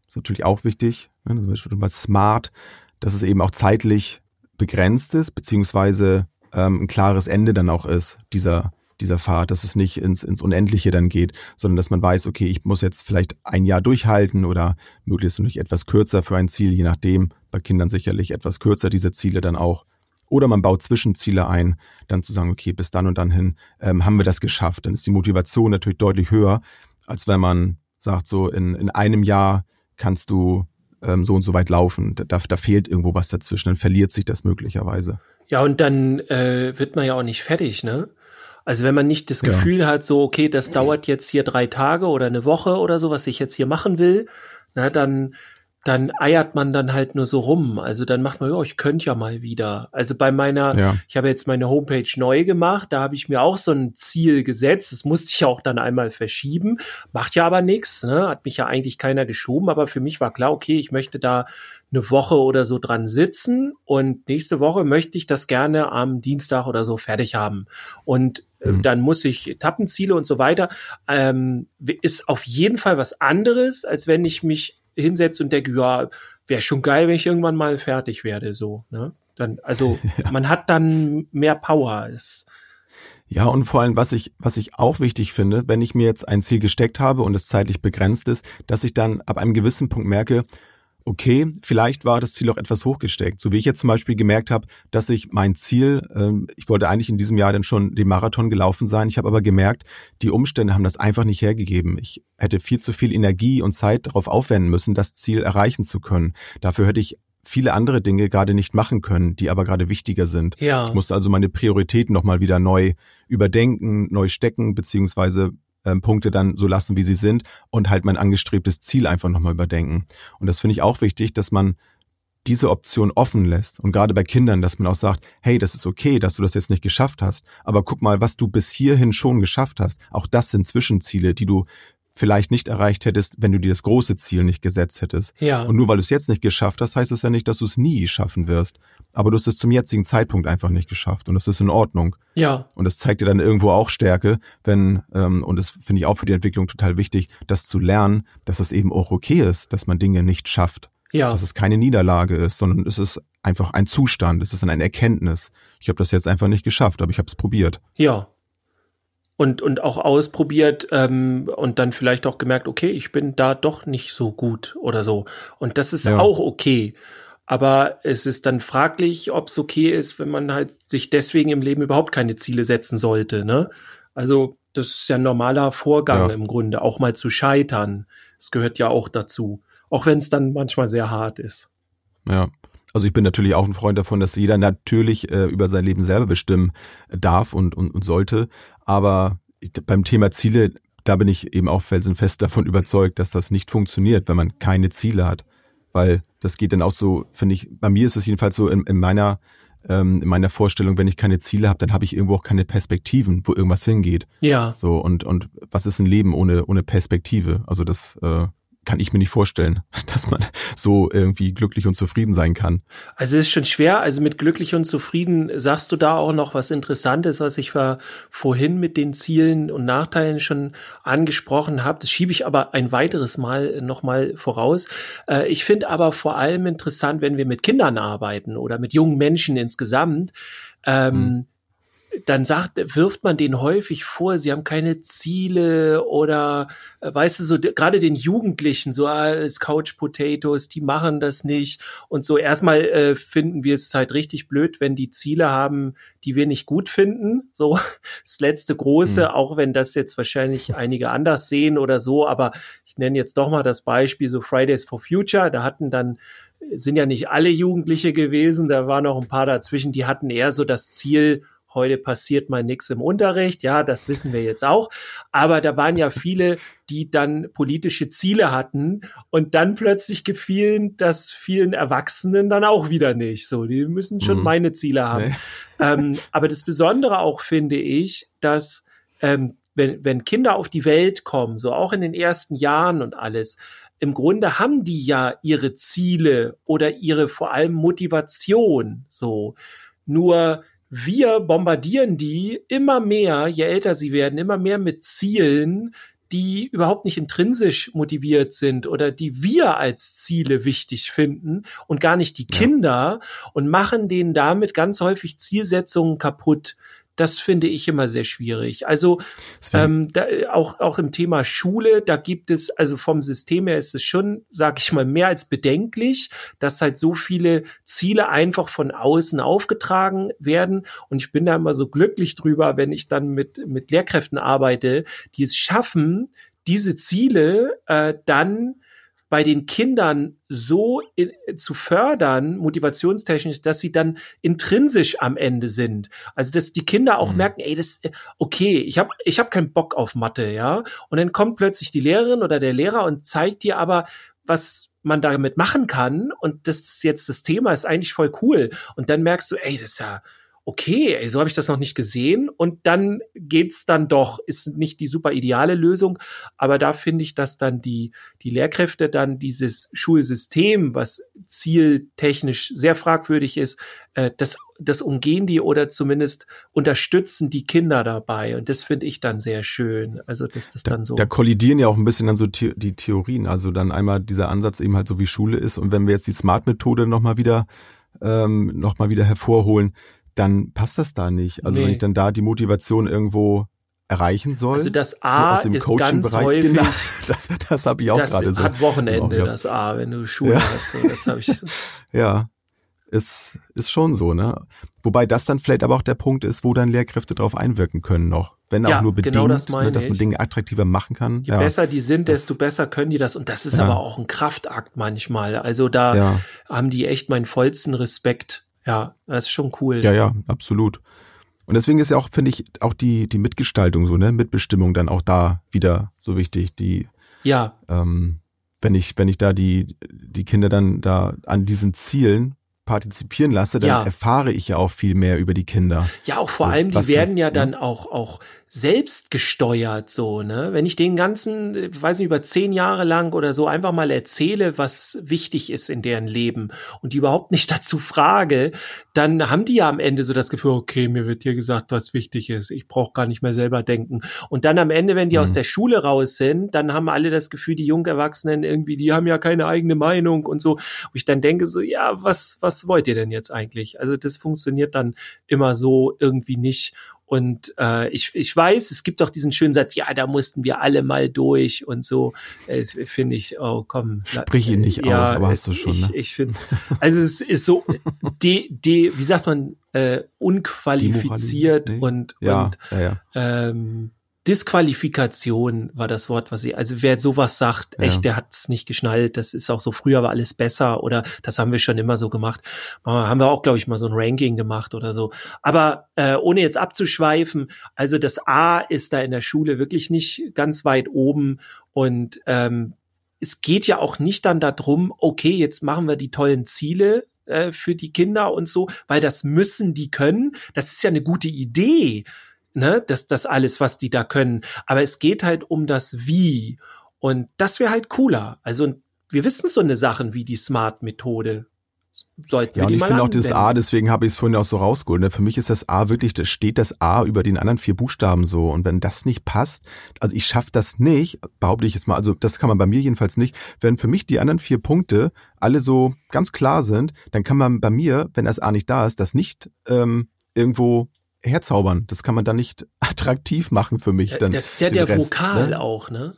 Ist natürlich auch wichtig. Ne? Das ist schon mal smart, dass es eben auch zeitlich begrenzt ist, beziehungsweise ähm, ein klares Ende dann auch ist, dieser dieser Fahrt, dass es nicht ins, ins Unendliche dann geht, sondern dass man weiß, okay, ich muss jetzt vielleicht ein Jahr durchhalten oder möglichst nicht etwas kürzer für ein Ziel, je nachdem, bei Kindern sicherlich etwas kürzer diese Ziele dann auch. Oder man baut Zwischenziele ein, dann zu sagen, okay, bis dann und dann hin ähm, haben wir das geschafft. Dann ist die Motivation natürlich deutlich höher, als wenn man sagt, so in, in einem Jahr kannst du ähm, so und so weit laufen. Da, da fehlt irgendwo was dazwischen, dann verliert sich das möglicherweise. Ja, und dann äh, wird man ja auch nicht fertig, ne? Also wenn man nicht das Gefühl ja. hat, so, okay, das dauert jetzt hier drei Tage oder eine Woche oder so, was ich jetzt hier machen will, na, dann dann eiert man dann halt nur so rum. Also dann macht man, ja, ich könnte ja mal wieder. Also bei meiner, ja. ich habe jetzt meine Homepage neu gemacht, da habe ich mir auch so ein Ziel gesetzt. Das musste ich auch dann einmal verschieben. Macht ja aber nichts, ne? Hat mich ja eigentlich keiner geschoben, aber für mich war klar, okay, ich möchte da eine Woche oder so dran sitzen und nächste Woche möchte ich das gerne am Dienstag oder so fertig haben. Und mhm. dann muss ich Etappenziele und so weiter. Ähm, ist auf jeden Fall was anderes, als wenn ich mich hinsetze und denke, ja, wäre schon geil, wenn ich irgendwann mal fertig werde, so, ne? Dann, also, [laughs] ja. man hat dann mehr Power. Es, ja, und vor allem, was ich, was ich auch wichtig finde, wenn ich mir jetzt ein Ziel gesteckt habe und es zeitlich begrenzt ist, dass ich dann ab einem gewissen Punkt merke, okay, vielleicht war das Ziel auch etwas hochgesteckt. So wie ich jetzt zum Beispiel gemerkt habe, dass ich mein Ziel, ähm, ich wollte eigentlich in diesem Jahr dann schon den Marathon gelaufen sein. Ich habe aber gemerkt, die Umstände haben das einfach nicht hergegeben. Ich hätte viel zu viel Energie und Zeit darauf aufwenden müssen, das Ziel erreichen zu können. Dafür hätte ich viele andere Dinge gerade nicht machen können, die aber gerade wichtiger sind. Ja. Ich musste also meine Prioritäten nochmal wieder neu überdenken, neu stecken, beziehungsweise ähm, Punkte dann so lassen, wie sie sind und halt mein angestrebtes Ziel einfach nochmal überdenken. Und das finde ich auch wichtig, dass man diese Option offen lässt. Und gerade bei Kindern, dass man auch sagt, hey, das ist okay, dass du das jetzt nicht geschafft hast. Aber guck mal, was du bis hierhin schon geschafft hast. Auch das sind Zwischenziele, die du vielleicht nicht erreicht hättest, wenn du dir das große Ziel nicht gesetzt hättest. Ja. Und nur weil du es jetzt nicht geschafft hast, heißt es ja nicht, dass du es nie schaffen wirst. Aber du hast es zum jetzigen Zeitpunkt einfach nicht geschafft und das ist in Ordnung. Ja. Und das zeigt dir dann irgendwo auch Stärke, wenn, ähm, und das finde ich auch für die Entwicklung total wichtig, das zu lernen, dass es eben auch okay ist, dass man Dinge nicht schafft. Ja. Dass es keine Niederlage ist, sondern es ist einfach ein Zustand, es ist eine Erkenntnis. Ich habe das jetzt einfach nicht geschafft, aber ich habe es probiert. Ja, und, und auch ausprobiert ähm, und dann vielleicht auch gemerkt, okay, ich bin da doch nicht so gut oder so. Und das ist ja. auch okay. Aber es ist dann fraglich, ob es okay ist, wenn man halt sich deswegen im Leben überhaupt keine Ziele setzen sollte. Ne? Also das ist ja ein normaler Vorgang ja. im Grunde, auch mal zu scheitern. Es gehört ja auch dazu, auch wenn es dann manchmal sehr hart ist. Ja, also ich bin natürlich auch ein Freund davon, dass jeder natürlich äh, über sein Leben selber bestimmen darf und, und, und sollte. Aber beim Thema Ziele, da bin ich eben auch felsenfest davon überzeugt, dass das nicht funktioniert, wenn man keine Ziele hat. Weil das geht dann auch so, finde ich, bei mir ist es jedenfalls so in, in meiner ähm, in meiner Vorstellung, wenn ich keine Ziele habe, dann habe ich irgendwo auch keine Perspektiven, wo irgendwas hingeht. Ja. So und und was ist ein Leben ohne ohne Perspektive? Also das äh, kann ich mir nicht vorstellen, [laughs] dass man so irgendwie glücklich und zufrieden sein kann. Also es ist schon schwer. Also mit glücklich und zufrieden sagst du da auch noch was Interessantes, was ich vorhin mit den Zielen und Nachteilen schon angesprochen habe. Das schiebe ich aber ein weiteres Mal nochmal voraus. Äh, ich finde aber vor allem interessant, wenn wir mit Kindern arbeiten oder mit jungen Menschen insgesamt. Ähm, hm dann sagt, wirft man denen häufig vor, sie haben keine Ziele oder äh, weißt du, so gerade den Jugendlichen, so als Couch Potatoes, die machen das nicht. Und so erstmal äh, finden wir es halt richtig blöd, wenn die Ziele haben, die wir nicht gut finden. So [laughs] das letzte große, mhm. auch wenn das jetzt wahrscheinlich einige anders sehen oder so, aber ich nenne jetzt doch mal das Beispiel so Fridays for Future, da hatten dann sind ja nicht alle Jugendliche gewesen, da waren noch ein paar dazwischen, die hatten eher so das Ziel, heute passiert mal nichts im Unterricht, ja, das wissen wir jetzt auch. Aber da waren ja viele, die dann politische Ziele hatten und dann plötzlich gefielen das vielen Erwachsenen dann auch wieder nicht. So, die müssen schon mhm. meine Ziele haben. Nee. [laughs] Ähm, aber das Besondere auch finde ich, dass ähm, wenn, wenn Kinder auf die Welt kommen, so auch in den ersten Jahren und alles, im Grunde haben die ja ihre Ziele oder ihre vor allem Motivation, so. Nur wir bombardieren die immer mehr, je älter sie werden, immer mehr mit Zielen, die überhaupt nicht intrinsisch motiviert sind oder die wir als Ziele wichtig finden und gar nicht die Kinder ja. und machen denen damit ganz häufig Zielsetzungen kaputt, das finde ich immer sehr schwierig. Also ähm, da, auch, auch im Thema Schule, da gibt es, also vom System her ist es schon, sag ich mal, mehr als bedenklich, dass halt so viele Ziele einfach von außen aufgetragen werden. Und ich bin da immer so glücklich drüber, wenn ich dann mit, mit Lehrkräften arbeite, die es schaffen, diese Ziele äh, dann bei den Kindern so in, zu fördern, motivationstechnisch, dass sie dann intrinsisch am Ende sind. Also dass die Kinder auch mhm. merken, ey, das okay, ich habe ich hab keinen Bock auf Mathe, ja. Und dann kommt plötzlich die Lehrerin oder der Lehrer und zeigt dir aber, was man damit machen kann. Und das ist jetzt das Thema, ist eigentlich voll cool. Und dann merkst du, ey, das ist ja okay, ey, so habe ich das noch nicht gesehen. Und dann geht's dann doch, ist nicht die super ideale Lösung, aber da finde ich, dass dann die, die Lehrkräfte dann dieses Schulsystem, was zieltechnisch sehr fragwürdig ist, äh, das, das umgehen die oder zumindest unterstützen die Kinder dabei. Und das finde ich dann sehr schön. Also, dass das da, dann so. Da kollidieren ja auch ein bisschen dann so the die Theorien. Also dann einmal dieser Ansatz eben halt so wie Schule ist. Und wenn wir jetzt die Smart-Methode nochmal wieder, ähm, noch mal wieder hervorholen, dann passt das da nicht. Also nee. wenn ich dann da die Motivation irgendwo erreichen soll. Also das A so ist ganz häufig. Genau, [laughs] das das habe ich auch gerade so. Das hat Wochenende, genau, das A, wenn du Schule ja. hast. So, das habe ich. [laughs] ja, ist, ist schon so, ne? Wobei das dann vielleicht aber auch der Punkt ist, wo dann Lehrkräfte drauf einwirken können noch. Wenn ja, auch nur bedingt, genau das ne, dass man Dinge attraktiver machen kann. Je ja. besser die sind, desto besser können die das. Und das ist ja. aber auch ein Kraftakt manchmal. Also da haben die echt meinen vollsten Respekt. Ja, das ist schon cool. Ja, ja, absolut. Und deswegen ist ja auch, finde ich, auch die, die Mitgestaltung so, ne, Mitbestimmung dann auch da wieder so wichtig. Die, ja. Ähm, wenn ich, wenn ich da die, die Kinder dann da an diesen Zielen partizipieren lasse, dann ja. erfahre ich ja auch viel mehr über die Kinder. Ja, auch vor so, allem, die werden ja dann auch, auch selbst gesteuert, so, ne? Wenn ich den ganzen, weiß nicht, über zehn Jahre lang oder so einfach mal erzähle, was wichtig ist in deren Leben und die überhaupt nicht [laughs] dazu frage, dann haben die ja am Ende so das Gefühl, okay, mir wird hier gesagt, was wichtig ist. Ich brauche gar nicht mehr selber denken. Und dann am Ende, wenn die mhm. aus der Schule raus sind, dann haben alle das Gefühl, die Jungerwachsenen irgendwie, die haben ja keine eigene Meinung und so. Und ich dann denke so, ja, was, was wollt ihr denn jetzt eigentlich? Also das funktioniert dann immer so irgendwie nicht. Und äh, ich, ich weiß, es gibt doch diesen schönen Satz, ja, da mussten wir alle mal durch und so. Es finde ich, oh komm. Sprich ihn nicht ja, aus, aber es, hast du schon. Ich, ne? ich finde also es ist so, de, de, wie sagt man, äh, unqualifiziert und, ja, und ja, ja. Ähm, Disqualifikation war das Wort, was sie, also wer sowas sagt, echt, ja. der hat's nicht geschnallt, das ist auch so, früher war alles besser oder das haben wir schon immer so gemacht. Haben wir auch, glaube ich, mal so ein Ranking gemacht oder so. Aber äh, ohne jetzt abzuschweifen, also das A ist da in der Schule wirklich nicht ganz weit oben und ähm, es geht ja auch nicht dann darum, okay, jetzt machen wir die tollen Ziele, äh, für die Kinder und so, weil das müssen die können. Das ist ja eine gute Idee ne, das, das alles, was die da können. Aber es geht halt um das Wie. Und das wäre halt cooler. Also wir wissen so eine Sachen wie die Smart-Methode. Sollten ja, wir und ich finde auch das A, deswegen habe ich es vorhin auch so rausgeholt. Ne? Für mich ist das A wirklich, da steht das A über den anderen vier Buchstaben so. Und wenn das nicht passt, also ich schaffe das nicht, behaupte ich jetzt mal, also das kann man bei mir jedenfalls nicht, wenn für mich die anderen vier Punkte alle so ganz klar sind, dann kann man bei mir, wenn das A nicht da ist, das nicht ähm, irgendwo herzaubern. Das kann man dann nicht [laughs] attraktiv machen für mich. Dann das ist ja der Rest, Vokal ne? auch, ne?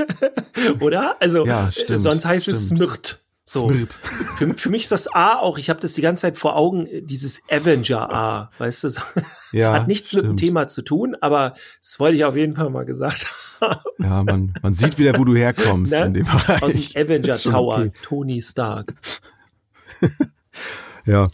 [laughs] Oder? Also ja, stimmt, sonst heißt stimmt. es Smirt. So. Smirt. Für, für mich ist das A auch, ich habe das die ganze Zeit vor Augen, dieses Avenger A, weißt du? Ja, [laughs] Hat nichts stimmt. mit dem Thema zu tun, aber das wollte ich auf jeden Fall mal gesagt haben. Ja, man, man sieht wieder, wo du herkommst ne? in dem Bereich. Aus dem Avenger Tower, okay. Tony Stark. ja,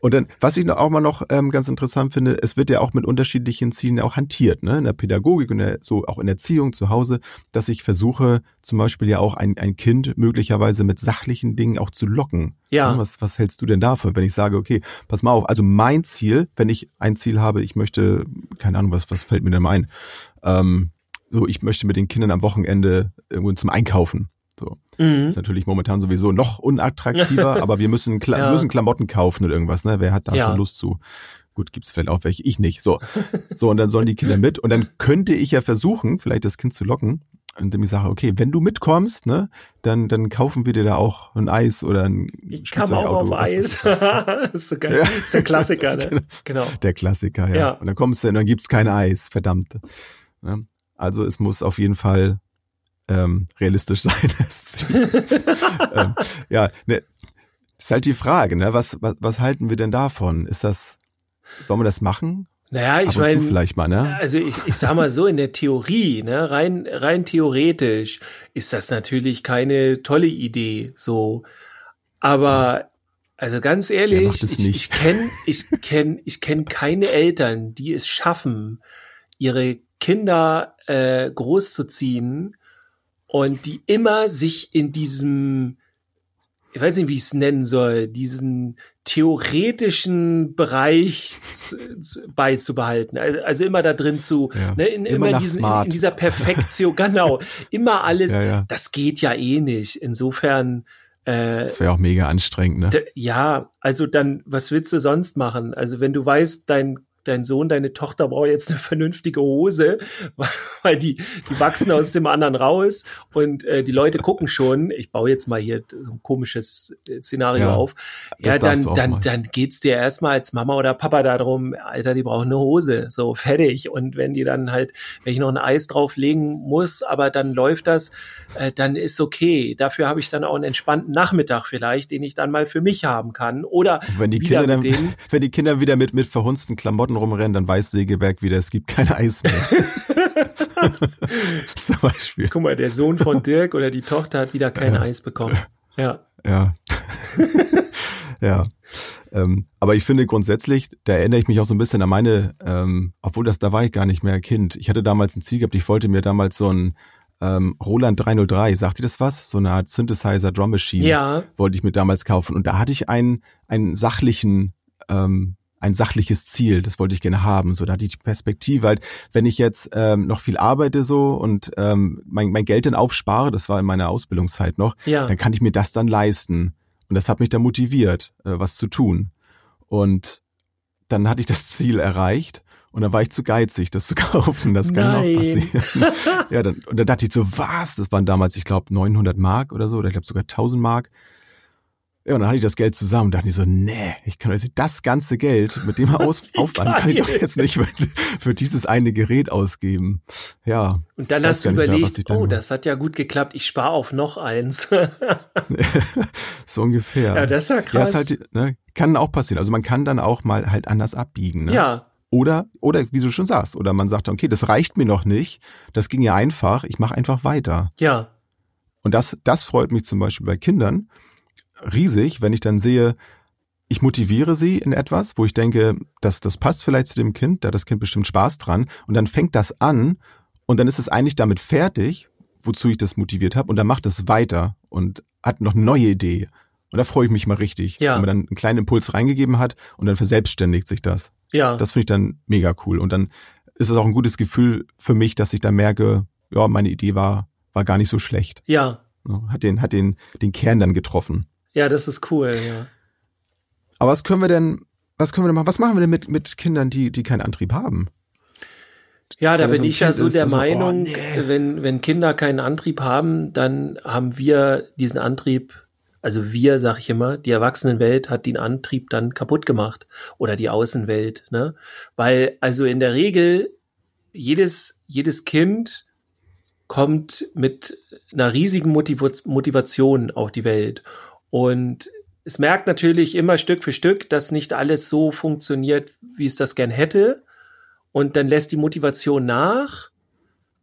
und dann, was ich auch mal noch ähm, ganz interessant finde, es wird ja auch mit unterschiedlichen Zielen auch hantiert, ne? In der Pädagogik und der, so auch in der Erziehung zu Hause, dass ich versuche, zum Beispiel ja auch ein, ein Kind möglicherweise mit sachlichen Dingen auch zu locken. Ja. Was, was hältst du denn davon, wenn ich sage, okay, pass mal auf, also mein Ziel, wenn ich ein Ziel habe, ich möchte, keine Ahnung, was, was fällt mir denn ein? Ähm, so, ich möchte mit den Kindern am Wochenende irgendwo zum Einkaufen. So. Mhm. Ist natürlich momentan sowieso noch unattraktiver, [laughs] aber wir müssen, Kla ja. müssen Klamotten kaufen oder irgendwas, ne? Wer hat da ja. schon Lust zu? Gut, gibt's vielleicht auch welche, ich nicht. So. So, und dann sollen die Kinder mit. Und dann könnte ich ja versuchen, vielleicht das Kind zu locken, indem ich sage, okay, wenn du mitkommst, ne, dann, dann kaufen wir dir da auch ein Eis oder ein Ich kam auch auf Eis. [laughs] das ist so geil. Ja. Ist der Klassiker, ne? Genau. genau. Der Klassiker, ja. ja. Und dann kommst du und dann gibt's kein Eis, verdammt. Ne? Also es muss auf jeden Fall ähm, realistisch [laughs] sein. ähm, ja, ne, ist halt die Frage, ne? Was, was, was halten wir denn davon? Ist das, sollen wir das machen? Naja, ich meine, vielleicht mal, ne? Also ich, ich sag mal so in der Theorie, ne, rein rein theoretisch ist das natürlich keine tolle Idee, so. Aber also ganz ehrlich, ich, ich kenne ich kenn, ich kenn keine Eltern, die es schaffen, ihre Kinder äh, großzuziehen und die immer sich in diesem ich weiß nicht, wie ich es nennen soll, diesen theoretischen Bereich beizubehalten. Also, immer da drin zu, ja. ne, in, immer, immer in, diesen, in, in, dieser Perfektion, [laughs] genau, immer alles, ja, ja. das geht ja eh nicht. Insofern, äh, das wäre auch mega anstrengend, ne? Ja, also dann, was willst du sonst machen? Also wenn du weißt, dein dein Sohn, deine Tochter braucht jetzt eine vernünftige Hose, [laughs] weil die, die wachsen aus dem anderen raus und äh, die Leute gucken schon, ich baue jetzt mal hier so ein komisches äh, Szenario ja, auf. Ja, dann, dann, dann geht's dir erstmal als Mama oder Papa darum, Alter, die brauchen eine Hose, so fertig. Und wenn die dann halt, wenn ich noch ein Eis drauflegen muss, aber dann läuft das, äh, dann ist okay. Dafür habe ich dann auch einen entspannten Nachmittag vielleicht, den ich dann mal für mich haben kann. Oder wenn die Kinder dann, denen, [laughs] wenn die Kinder wieder mit, mit verhunzten Klamotten rumrennen, dann weiß Sägeberg wieder, es gibt kein Eis mehr. [laughs] Zum Beispiel. Guck mal, der Sohn von [laughs] Dirk oder die Tochter hat wieder kein ja. Eis bekommen. Ja. Ja. [laughs] ja. Ähm, aber ich finde grundsätzlich, da erinnere ich mich auch so ein bisschen an meine, ähm, obwohl das, da war ich gar nicht mehr Kind. Ich hatte damals ein Ziel gehabt, ich wollte mir damals so ein ähm, Roland 303, sagt ihr das was? So eine Art Synthesizer Drum Machine ja. wollte ich mir damals kaufen. Und da hatte ich einen, einen sachlichen, ähm, ein sachliches Ziel, das wollte ich gerne haben. So, da hatte ich die Perspektive halt, wenn ich jetzt ähm, noch viel arbeite so und ähm, mein, mein Geld dann aufspare, das war in meiner Ausbildungszeit noch, ja. dann kann ich mir das dann leisten. Und das hat mich dann motiviert, äh, was zu tun. Und dann hatte ich das [laughs] Ziel erreicht und dann war ich zu geizig, das zu [laughs] kaufen. Das kann Nein. auch passieren. [laughs] ja, dann, und dann dachte ich so, was? Das waren damals, ich glaube, 900 Mark oder so, oder ich glaube sogar 1000 Mark. Ja, und dann hatte ich das Geld zusammen und dachte ich so, nee, ich kann also das ganze Geld mit dem [laughs] Aus Aufwand kann ich doch jetzt nicht für, für, dieses eine Gerät ausgeben. Ja. Und dann hast du überlegt, mehr, oh, das hat ja gut geklappt, ich spare auf noch eins. [laughs] so ungefähr. Ja, das ist ja krass. Ja, ist halt, ne, kann auch passieren. Also man kann dann auch mal halt anders abbiegen. Ne? Ja. Oder, oder wie du schon sagst, oder man sagt, okay, das reicht mir noch nicht, das ging ja einfach, ich mache einfach weiter. Ja. Und das, das freut mich zum Beispiel bei Kindern, riesig, wenn ich dann sehe, ich motiviere sie in etwas, wo ich denke, dass das passt vielleicht zu dem Kind, da hat das Kind bestimmt Spaß dran und dann fängt das an und dann ist es eigentlich damit fertig, wozu ich das motiviert habe und dann macht es weiter und hat noch eine neue Idee. Und da freue ich mich mal richtig, ja. wenn man dann einen kleinen Impuls reingegeben hat und dann verselbstständigt sich das. Ja. Das finde ich dann mega cool. Und dann ist es auch ein gutes Gefühl für mich, dass ich dann merke, ja, meine Idee war, war gar nicht so schlecht. Ja. Hat den, hat den, den Kern dann getroffen. Ja, das ist cool, ja. Aber was können wir denn, was können wir denn machen? Was machen wir denn mit, mit Kindern, die, die keinen Antrieb haben? Ja, da bin so ich ja so der Meinung, oh, nee. wenn, wenn Kinder keinen Antrieb haben, dann haben wir diesen Antrieb, also wir, sag ich immer, die Erwachsenenwelt hat den Antrieb dann kaputt gemacht oder die Außenwelt, ne? Weil, also in der Regel, jedes, jedes Kind kommt mit einer riesigen Motivation auf die Welt. Und es merkt natürlich immer Stück für Stück, dass nicht alles so funktioniert, wie es das gern hätte. Und dann lässt die Motivation nach.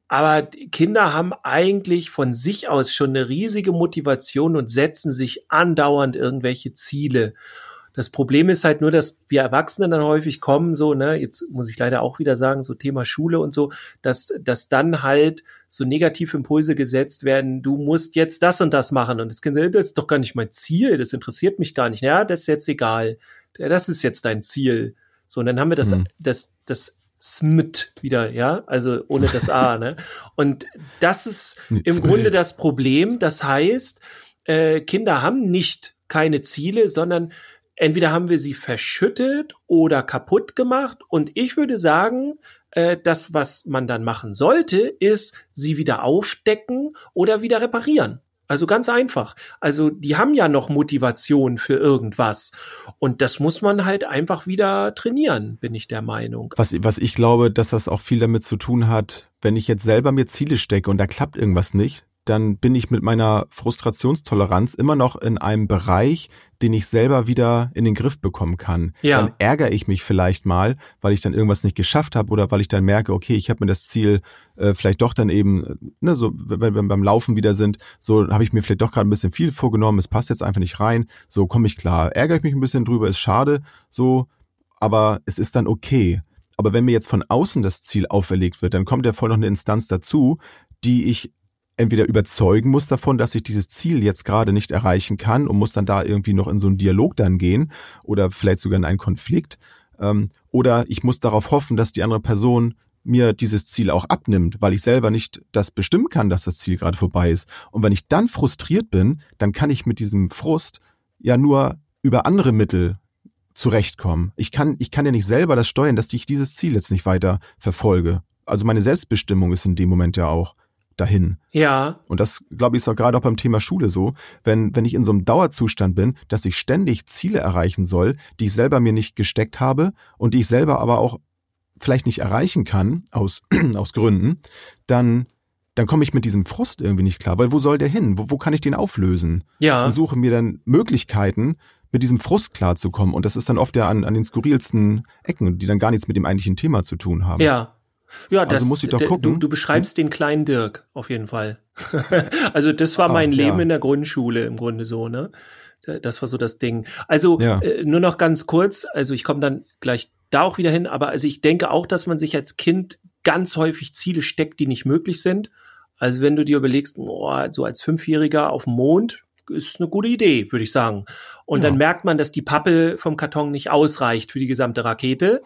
Aber Kinder haben eigentlich von sich aus schon eine riesige Motivation und setzen sich andauernd irgendwelche Ziele. Das Problem ist halt nur, dass wir Erwachsene dann häufig kommen, so, ne, jetzt muss ich leider auch wieder sagen, so Thema Schule und so, dass, dass dann halt so negative Impulse gesetzt werden, du musst jetzt das und das machen. Und das Kind, das ist doch gar nicht mein Ziel, das interessiert mich gar nicht. Ja, das ist jetzt egal. Das ist jetzt dein Ziel. So, und dann haben wir das, mhm. das, das Smit wieder, ja, also ohne das A, ne? [laughs] Und das ist im Grunde das Problem. Das heißt, äh, Kinder haben nicht keine Ziele, sondern entweder haben wir sie verschüttet oder kaputt gemacht. Und ich würde sagen, Äh, das, was man dann machen sollte, ist sie wieder aufdecken oder wieder reparieren. Also ganz einfach. Also die haben ja noch Motivation für irgendwas. Und das muss man halt einfach wieder trainieren, bin ich der Meinung. Was, was ich glaube, dass das auch viel damit zu tun hat, wenn ich jetzt selber mir Ziele stecke und da klappt irgendwas nicht, dann bin ich mit meiner Frustrationstoleranz immer noch in einem Bereich, den ich selber wieder in den Griff bekommen kann. Ja. Dann ärgere ich mich vielleicht mal, weil ich dann irgendwas nicht geschafft habe oder weil ich dann merke, okay, ich habe mir das Ziel äh, vielleicht doch dann eben, ne, so wenn wir beim Laufen wieder sind, so habe ich mir vielleicht doch gerade ein bisschen viel vorgenommen, es passt jetzt einfach nicht rein, so komme ich klar. Ärgere ich mich ein bisschen drüber, ist schade, so, aber es ist dann okay. Aber wenn mir jetzt von außen das Ziel auferlegt wird, dann kommt ja voll noch eine Instanz dazu, die ich entweder überzeugen muss davon, dass ich dieses Ziel jetzt gerade nicht erreichen kann und muss dann da irgendwie noch in so einen Dialog dann gehen oder vielleicht sogar in einen Konflikt. Ähm, oder ich muss darauf hoffen, dass die andere Person mir dieses Ziel auch abnimmt, weil ich selber nicht das bestimmen kann, dass das Ziel gerade vorbei ist. Und wenn ich dann frustriert bin, dann kann ich mit diesem Frust ja nur über andere Mittel zurechtkommen. Ich kann, ich kann ja nicht selber das steuern, dass ich dieses Ziel jetzt nicht weiter verfolge. Also meine Selbstbestimmung ist in dem Moment ja auch dahin. Ja. Und das, glaube ich, ist auch gerade auch beim Thema Schule so, wenn, wenn ich in so einem Dauerzustand bin, dass ich ständig Ziele erreichen soll, die ich selber mir nicht gesteckt habe und die ich selber aber auch vielleicht nicht erreichen kann, aus, [clears throat] aus Gründen, dann, dann komme ich mit diesem Frust irgendwie nicht klar, weil wo soll der hin? Wo, wo kann ich den auflösen? Ja. Und suche mir dann Möglichkeiten, mit diesem Frust klarzukommen. Und das ist dann oft ja an, an den skurrilsten Ecken, die dann gar nichts mit dem eigentlichen Thema zu tun haben. Ja. Ja, also das, muss ich doch gucken. Du, du beschreibst hm? den kleinen Dirk auf jeden Fall. [laughs] also das war mein ah, Leben ja. in der Grundschule im Grunde so, ne? Das war so das Ding. Also ja. äh, nur noch ganz kurz, also ich komme dann gleich da auch wieder hin, aber also ich denke auch, dass man sich als Kind ganz häufig Ziele steckt, die nicht möglich sind. Also wenn du dir überlegst, oh, so als Fünfjähriger auf dem Mond, ist eine gute Idee, würde ich sagen. Und ja. dann merkt man, dass die Pappe vom Karton nicht ausreicht für die gesamte Rakete.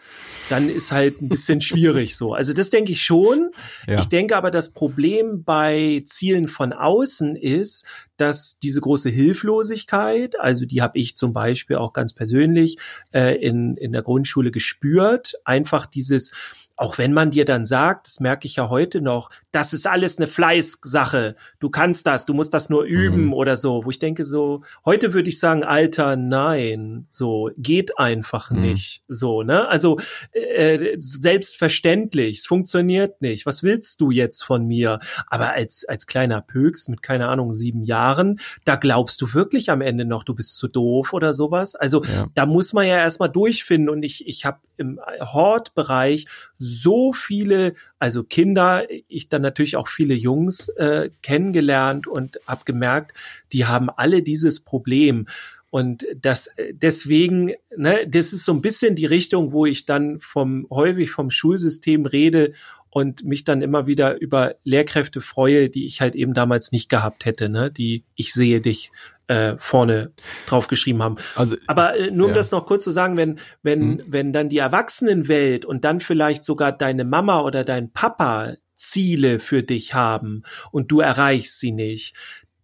Dann ist halt ein bisschen schwierig so. Also das denke ich schon. Ja. Ich denke aber, das Problem bei Zielen von außen ist, dass diese große Hilflosigkeit, also die habe ich zum Beispiel auch ganz persönlich äh, in, in der Grundschule gespürt, einfach dieses, auch wenn man dir dann sagt, das merke ich ja heute noch, das ist alles eine Fleißsache, du kannst das, du musst das nur üben mhm. oder so, wo ich denke so, heute würde ich sagen, Alter, nein, so geht einfach mhm. nicht, so, ne? Also äh, selbstverständlich, es funktioniert nicht. Was willst du jetzt von mir? Aber als als kleiner Pöks mit keine Ahnung sieben Jahren, da glaubst du wirklich am Ende noch, du bist zu doof oder sowas. Also ja. da muss man ja erstmal durchfinden und ich ich habe im Hortbereich so viele, also Kinder, ich dann natürlich auch viele Jungs äh, kennengelernt und habe gemerkt, die haben alle dieses Problem. Und das deswegen, ne, das ist so ein bisschen die Richtung, wo ich dann vom häufig vom Schulsystem rede und mich dann immer wieder über Lehrkräfte freue, die ich halt eben damals nicht gehabt hätte, ne, die ich sehe dich äh, vorne drauf geschrieben haben. Also, Aber äh, nur um ja. das noch kurz zu sagen, wenn, wenn, mhm. wenn dann die Erwachsenenwelt und dann vielleicht sogar deine Mama oder dein Papa Ziele für dich haben und du erreichst sie nicht,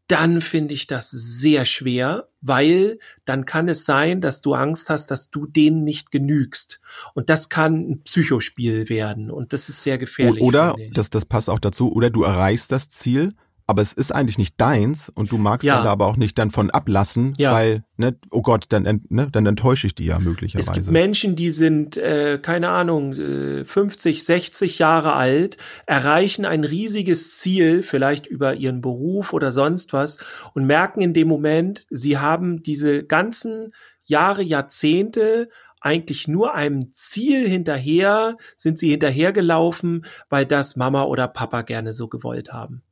dann finde ich das sehr schwer, weil dann kann es sein, dass du Angst hast, dass du denen nicht genügst. Und das kann ein Psychospiel werden und das ist sehr gefährlich. Oder, das, das passt auch dazu, oder du erreichst das Ziel, aber es ist eigentlich nicht deins und du magst ja. dann da aber auch nicht dann von ablassen, ja. weil, ne, oh Gott, dann, ne, dann enttäusche ich die ja möglicherweise. Es gibt Menschen, die sind, äh, keine Ahnung, äh, 50, 60 Jahre alt, erreichen ein riesiges Ziel, vielleicht über ihren Beruf oder sonst was, und merken in dem Moment, sie haben diese ganzen Jahre, Jahrzehnte eigentlich nur einem Ziel hinterher, sind sie hinterhergelaufen, weil das Mama oder Papa gerne so gewollt haben.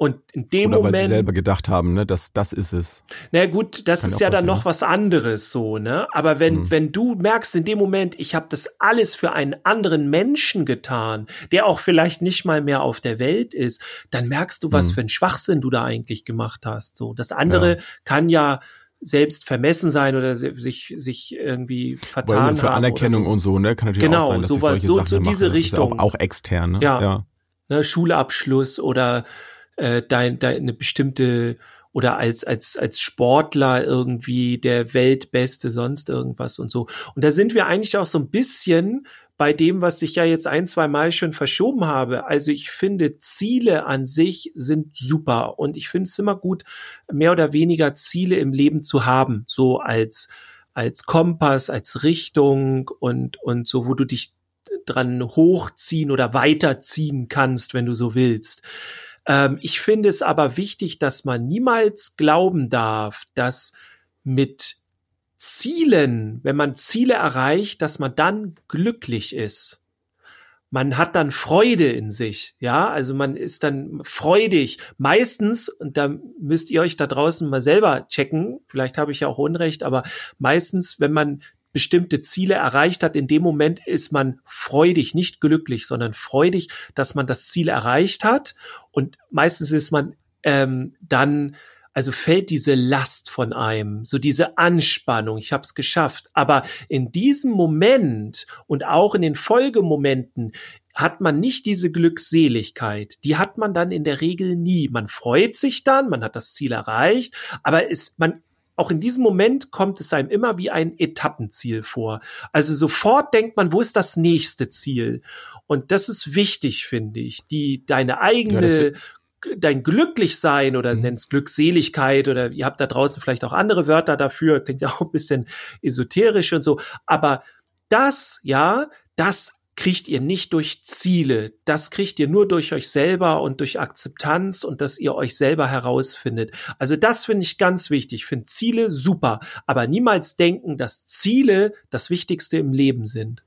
Und in dem Oder Moment. Weil sie selber gedacht haben, ne, das, das ist es. Na gut, das Kann ist ja dann noch was anderes so, ne? Aber wenn, mhm. wenn du merkst in dem Moment, ich habe das alles für einen anderen Menschen getan, der auch vielleicht nicht mal mehr auf der Welt ist, dann merkst du, was mhm. für ein Schwachsinn du da eigentlich gemacht hast. So, das andere ja. kann ja selbst vermessen sein oder sich sich irgendwie vertan Weil für Anerkennung so. und so, ne, kann natürlich genau, auch sein, dass sowas, solche so, so diese mache. Richtung, auch, auch extern, ne? ja, ja. Ne, Schulabschluss oder äh, dein, deine bestimmte oder als, als, als Sportler irgendwie der Weltbeste, sonst irgendwas und so. Und da sind wir eigentlich auch so ein bisschen bei dem, was ich ja jetzt ein, zwei Mal schon verschoben habe. Also ich finde, Ziele an sich sind super und ich finde es immer gut, mehr oder weniger Ziele im Leben zu haben, so als als Kompass, als Richtung und und so, wo du dich dran hochziehen oder weiterziehen kannst, wenn du so willst. Ähm, ich finde es aber wichtig, dass man niemals glauben darf, dass mit Zielen, wenn man Ziele erreicht, dass man dann glücklich ist. Man hat dann Freude in sich, ja, also man ist dann freudig. Meistens, und da müsst ihr euch da draußen mal selber checken, vielleicht habe ich ja auch Unrecht, aber meistens, wenn man bestimmte Ziele erreicht hat, in dem Moment ist man freudig, nicht glücklich, sondern freudig, dass man das Ziel erreicht hat. Und meistens ist man ähm, dann also fällt diese Last von einem, so diese Anspannung, ich habe es geschafft. Aber in diesem Moment und auch in den Folgemomenten hat man nicht diese Glückseligkeit. Die hat man dann in der Regel nie. Man freut sich dann, man hat das Ziel erreicht, aber ist man auch in diesem Moment kommt es einem immer wie ein Etappenziel vor. Also sofort denkt man, wo ist das nächste Ziel? Und das ist wichtig, finde ich, die deine eigene ja, dein Glücklichsein oder mhm. nenn's Glückseligkeit oder ihr habt da draußen vielleicht auch andere Wörter dafür, klingt ja auch ein bisschen esoterisch und so, aber das, ja, das kriegt ihr nicht durch Ziele, das kriegt ihr nur durch euch selber und durch Akzeptanz und dass ihr euch selber herausfindet. Also das finde ich ganz wichtig, finde Ziele super, aber niemals denken, dass Ziele das Wichtigste im Leben sind.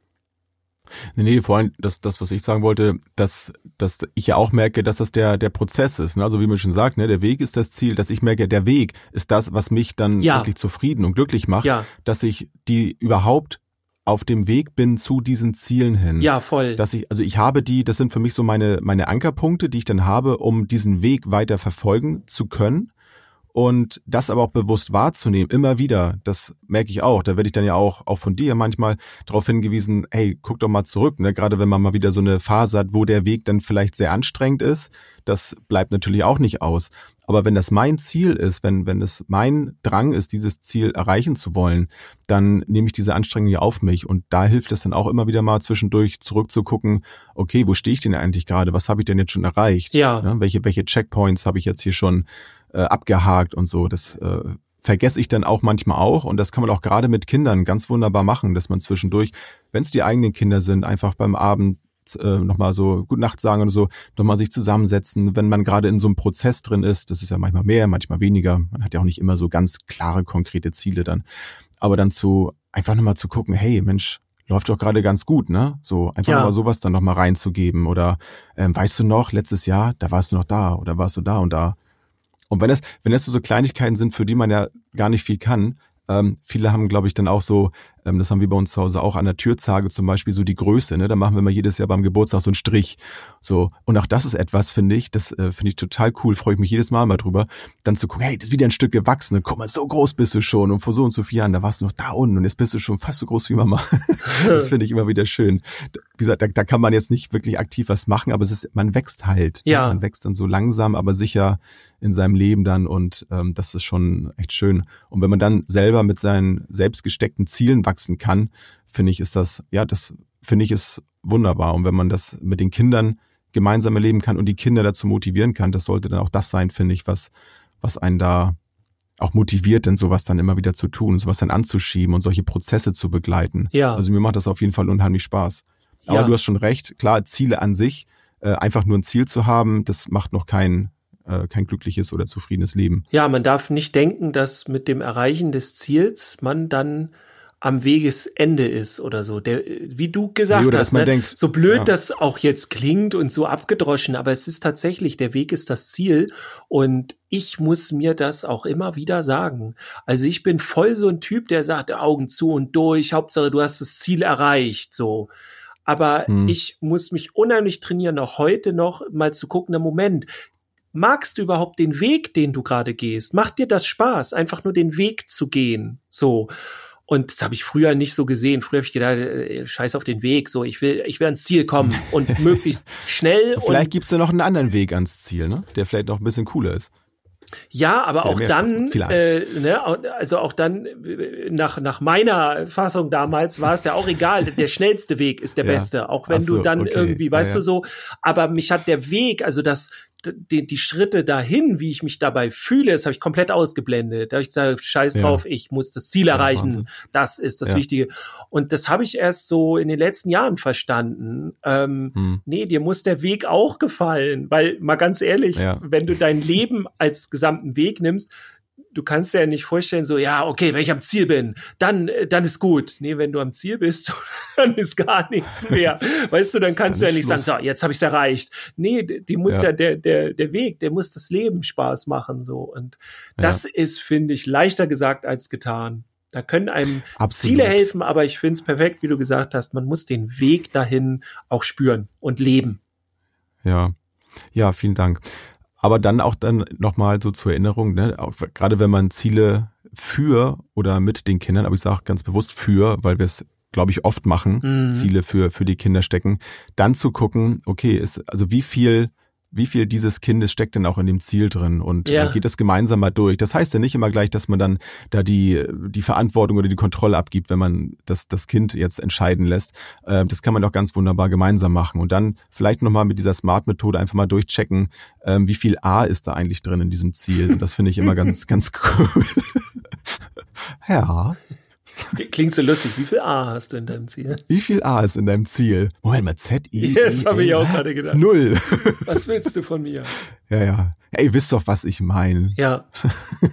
Nee, nee, vor allem das, das, was ich sagen wollte, dass, dass ich ja auch merke, dass das der, der Prozess ist. Ne? Also wie man schon sagt, ne, der Weg ist das Ziel, dass ich merke, der Weg ist das, was mich dann ja. wirklich zufrieden und glücklich macht, ja. dass ich die überhaupt auf dem Weg bin zu diesen Zielen hin. Ja, voll. Dass ich, also ich habe die, das sind für mich so meine, meine Ankerpunkte, die ich dann habe, um diesen Weg weiter verfolgen zu können und das aber auch bewusst wahrzunehmen, immer wieder, das merke ich auch. Da werde ich dann ja auch, auch von dir manchmal darauf hingewiesen, hey, guck doch mal zurück, ne? Gerade wenn man mal wieder so eine Phase hat, wo der Weg dann vielleicht sehr anstrengend ist, das bleibt natürlich auch nicht aus. Aber wenn das mein Ziel ist, wenn, wenn es mein Drang ist, dieses Ziel erreichen zu wollen, dann nehme ich diese Anstrengung ja auf mich. Und da hilft es dann auch immer wieder mal zwischendurch zurückzugucken, okay, wo stehe ich denn eigentlich gerade? Was habe ich denn jetzt schon erreicht? Ja. Ne? Welche, welche Checkpoints habe ich jetzt hier schon äh, abgehakt und so. Das äh, vergesse ich dann auch manchmal auch und das kann man auch gerade mit Kindern ganz wunderbar machen, dass man zwischendurch, wenn es die eigenen Kinder sind, einfach beim Abend äh, nochmal so Gute Nacht sagen oder so, nochmal sich zusammensetzen, wenn man gerade in so einem Prozess drin ist, das ist ja manchmal mehr, manchmal weniger, man hat ja auch nicht immer so ganz klare, konkrete Ziele dann, aber dann zu, einfach nochmal zu gucken, hey Mensch, läuft doch gerade ganz gut, ne? So einfach ja. mal sowas dann nochmal reinzugeben oder ähm, weißt du noch, letztes Jahr, da warst du noch da oder warst du da und da und wenn das, wenn das so Kleinigkeiten sind, für die man ja gar nicht viel kann, ähm, viele haben, glaube ich, dann auch so, ähm, das haben wir bei uns zu Hause auch an der Türzage zum Beispiel so die Größe. Ne? Da machen wir mal jedes Jahr beim Geburtstag so einen Strich. So und auch das ist etwas, finde ich, das äh, finde ich total cool. Freue ich mich jedes Mal mal drüber, dann zu gucken, hey, das ist wieder ein Stück gewachsen. Guck mal, so groß bist du schon und vor so und so vielen Jahren, da warst du noch da unten und jetzt bist du schon fast so groß wie Mama. [laughs] das finde ich immer wieder schön. Wie gesagt, da, da kann man jetzt nicht wirklich aktiv was machen, aber es ist, man wächst halt. Ne? Ja. Man wächst dann so langsam, aber sicher in seinem Leben dann und ähm, das ist schon echt schön. Und wenn man dann selber mit seinen selbst gesteckten Zielen wachsen kann, finde ich, ist das, ja, das finde ich ist wunderbar. Und wenn man das mit den Kindern gemeinsam erleben kann und die Kinder dazu motivieren kann, das sollte dann auch das sein, finde ich, was, was einen da auch motiviert, denn sowas dann immer wieder zu tun, sowas dann anzuschieben und solche Prozesse zu begleiten. Ja. Also mir macht das auf jeden Fall unheimlich Spaß. Aber ja. du hast schon recht, klar, Ziele an sich, äh, einfach nur ein Ziel zu haben, das macht noch kein, äh, kein glückliches oder zufriedenes Leben. Ja, man darf nicht denken, dass mit dem Erreichen des Ziels man dann am Wegesende ist oder so. Der, wie du gesagt nee, hast, ne? denkt, so blöd ja. das auch jetzt klingt und so abgedroschen, aber es ist tatsächlich, der Weg ist das Ziel und ich muss mir das auch immer wieder sagen. Also ich bin voll so ein Typ, der sagt, Augen zu und durch, Hauptsache du hast das Ziel erreicht, so. Aber hm. ich muss mich unheimlich trainieren, auch heute noch mal zu gucken, na Moment, magst du überhaupt den Weg, den du gerade gehst? Macht dir das Spaß, einfach nur den Weg zu gehen? So. Und das habe ich früher nicht so gesehen. Früher habe ich gedacht, äh, scheiß auf den Weg, so ich will, ich will ans Ziel kommen [laughs] und möglichst schnell. Vielleicht gibt's ja noch einen anderen Weg ans Ziel, ne? Der vielleicht noch ein bisschen cooler ist. Ja, aber Der auch mehr dann, Spaß macht, äh, ne, also auch dann äh, nach nach meiner Fassung damals war es ja auch egal. Der schnellste Weg ist der Ja. beste, auch wenn so, du dann okay. irgendwie, Ja, weißt ja. du so. Aber mich hat der Weg, also das die, die Schritte dahin, wie ich mich dabei fühle, das habe ich komplett ausgeblendet. Da habe ich gesagt, scheiß Ja. drauf, ich muss das Ziel erreichen. Wahnsinn. Das ist das Ja. Wichtige. Und das habe ich erst so in den letzten Jahren verstanden. Ähm, Hm. Nee, dir muss der Weg auch gefallen, weil mal ganz ehrlich, Ja. wenn du dein Leben als gesamten Weg nimmst, du kannst dir ja nicht vorstellen, so, ja, okay, wenn ich am Ziel bin, dann, äh, dann ist gut. Nee, wenn du am Ziel bist, [laughs] dann ist gar nichts mehr. Weißt du, dann kannst Dann du ja nicht sagen, Schluss. so, jetzt habe ich es erreicht. Nee, die muss ja, Ja. der, der, der Weg, der muss das Leben Spaß machen, so. Und Ja. das ist, finde ich, leichter gesagt als getan. Da können einem Absolut. Ziele helfen, aber ich finde es perfekt, wie du gesagt hast, man muss den Weg dahin auch spüren und leben. Ja, ja, vielen Dank. Aber dann auch dann nochmal so zur Erinnerung, ne, auch, gerade wenn man Ziele für oder mit den Kindern, aber ich sage ganz bewusst für, weil wir es, glaube ich, oft machen, Mhm. Ziele für, für die Kinder stecken, dann zu gucken, okay, ist, also wie viel, wie viel dieses Kindes steckt denn auch in dem Ziel drin und Ja. äh, geht das gemeinsam mal durch. Das heißt ja nicht immer gleich, dass man dann da die, die Verantwortung oder die Kontrolle abgibt, wenn man das, das Kind jetzt entscheiden lässt. Äh, das kann man doch ganz wunderbar gemeinsam machen und dann vielleicht nochmal mit dieser Smart-Methode einfach mal durchchecken, ähm, wie viel A ist da eigentlich drin in diesem Ziel. Und das finde ich immer ganz, [laughs] ganz cool. [laughs] ja. Klingt so lustig. Wie viel A hast du in deinem Ziel? Wie viel A ist in deinem Ziel? Moment mal, Z, I, [laughs] Das I, habe ich auch gerade gedacht. Null. Was willst du von mir? Ja, ja. Ey, wisst doch, was ich meine. Ja. [laughs]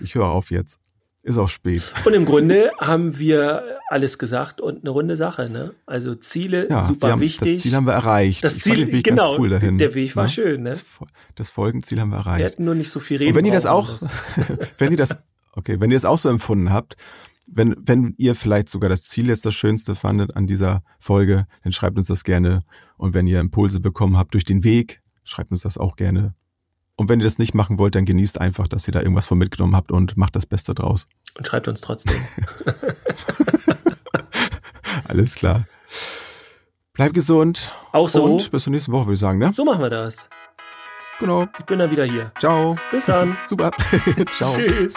Ich höre auf jetzt. Ist auch spät. Und im Grunde haben wir alles gesagt und eine runde Sache, ne? Also Ziele, Ja, super wir haben, wichtig. Das Ziel haben wir erreicht. Das Ziel, den Weg genau, cool dahin. der Weg war Ne? schön, ne? Das, Fol- das Folgenziel haben wir Wir erreicht. hätten nur nicht so viel reden Und wenn ihr das auch, [laughs] wenn ihr das, okay, wenn ihr es auch so empfunden habt, wenn, wenn ihr vielleicht sogar das Ziel jetzt das Schönste fandet an dieser Folge, dann schreibt uns das gerne. Und wenn ihr Impulse bekommen habt durch den Weg, schreibt uns das auch gerne. Und wenn ihr das nicht machen wollt, dann genießt einfach, dass ihr da irgendwas von mitgenommen habt und macht das Beste draus. Und schreibt uns trotzdem. [laughs] Alles klar. Bleibt gesund. Auch so. Und bis zur nächsten Woche, würde ich sagen, ne? So machen wir das. Genau. Ich bin dann wieder hier. Ciao. Bis dann. [laughs] Super. [laughs] Ciao. Tschüss.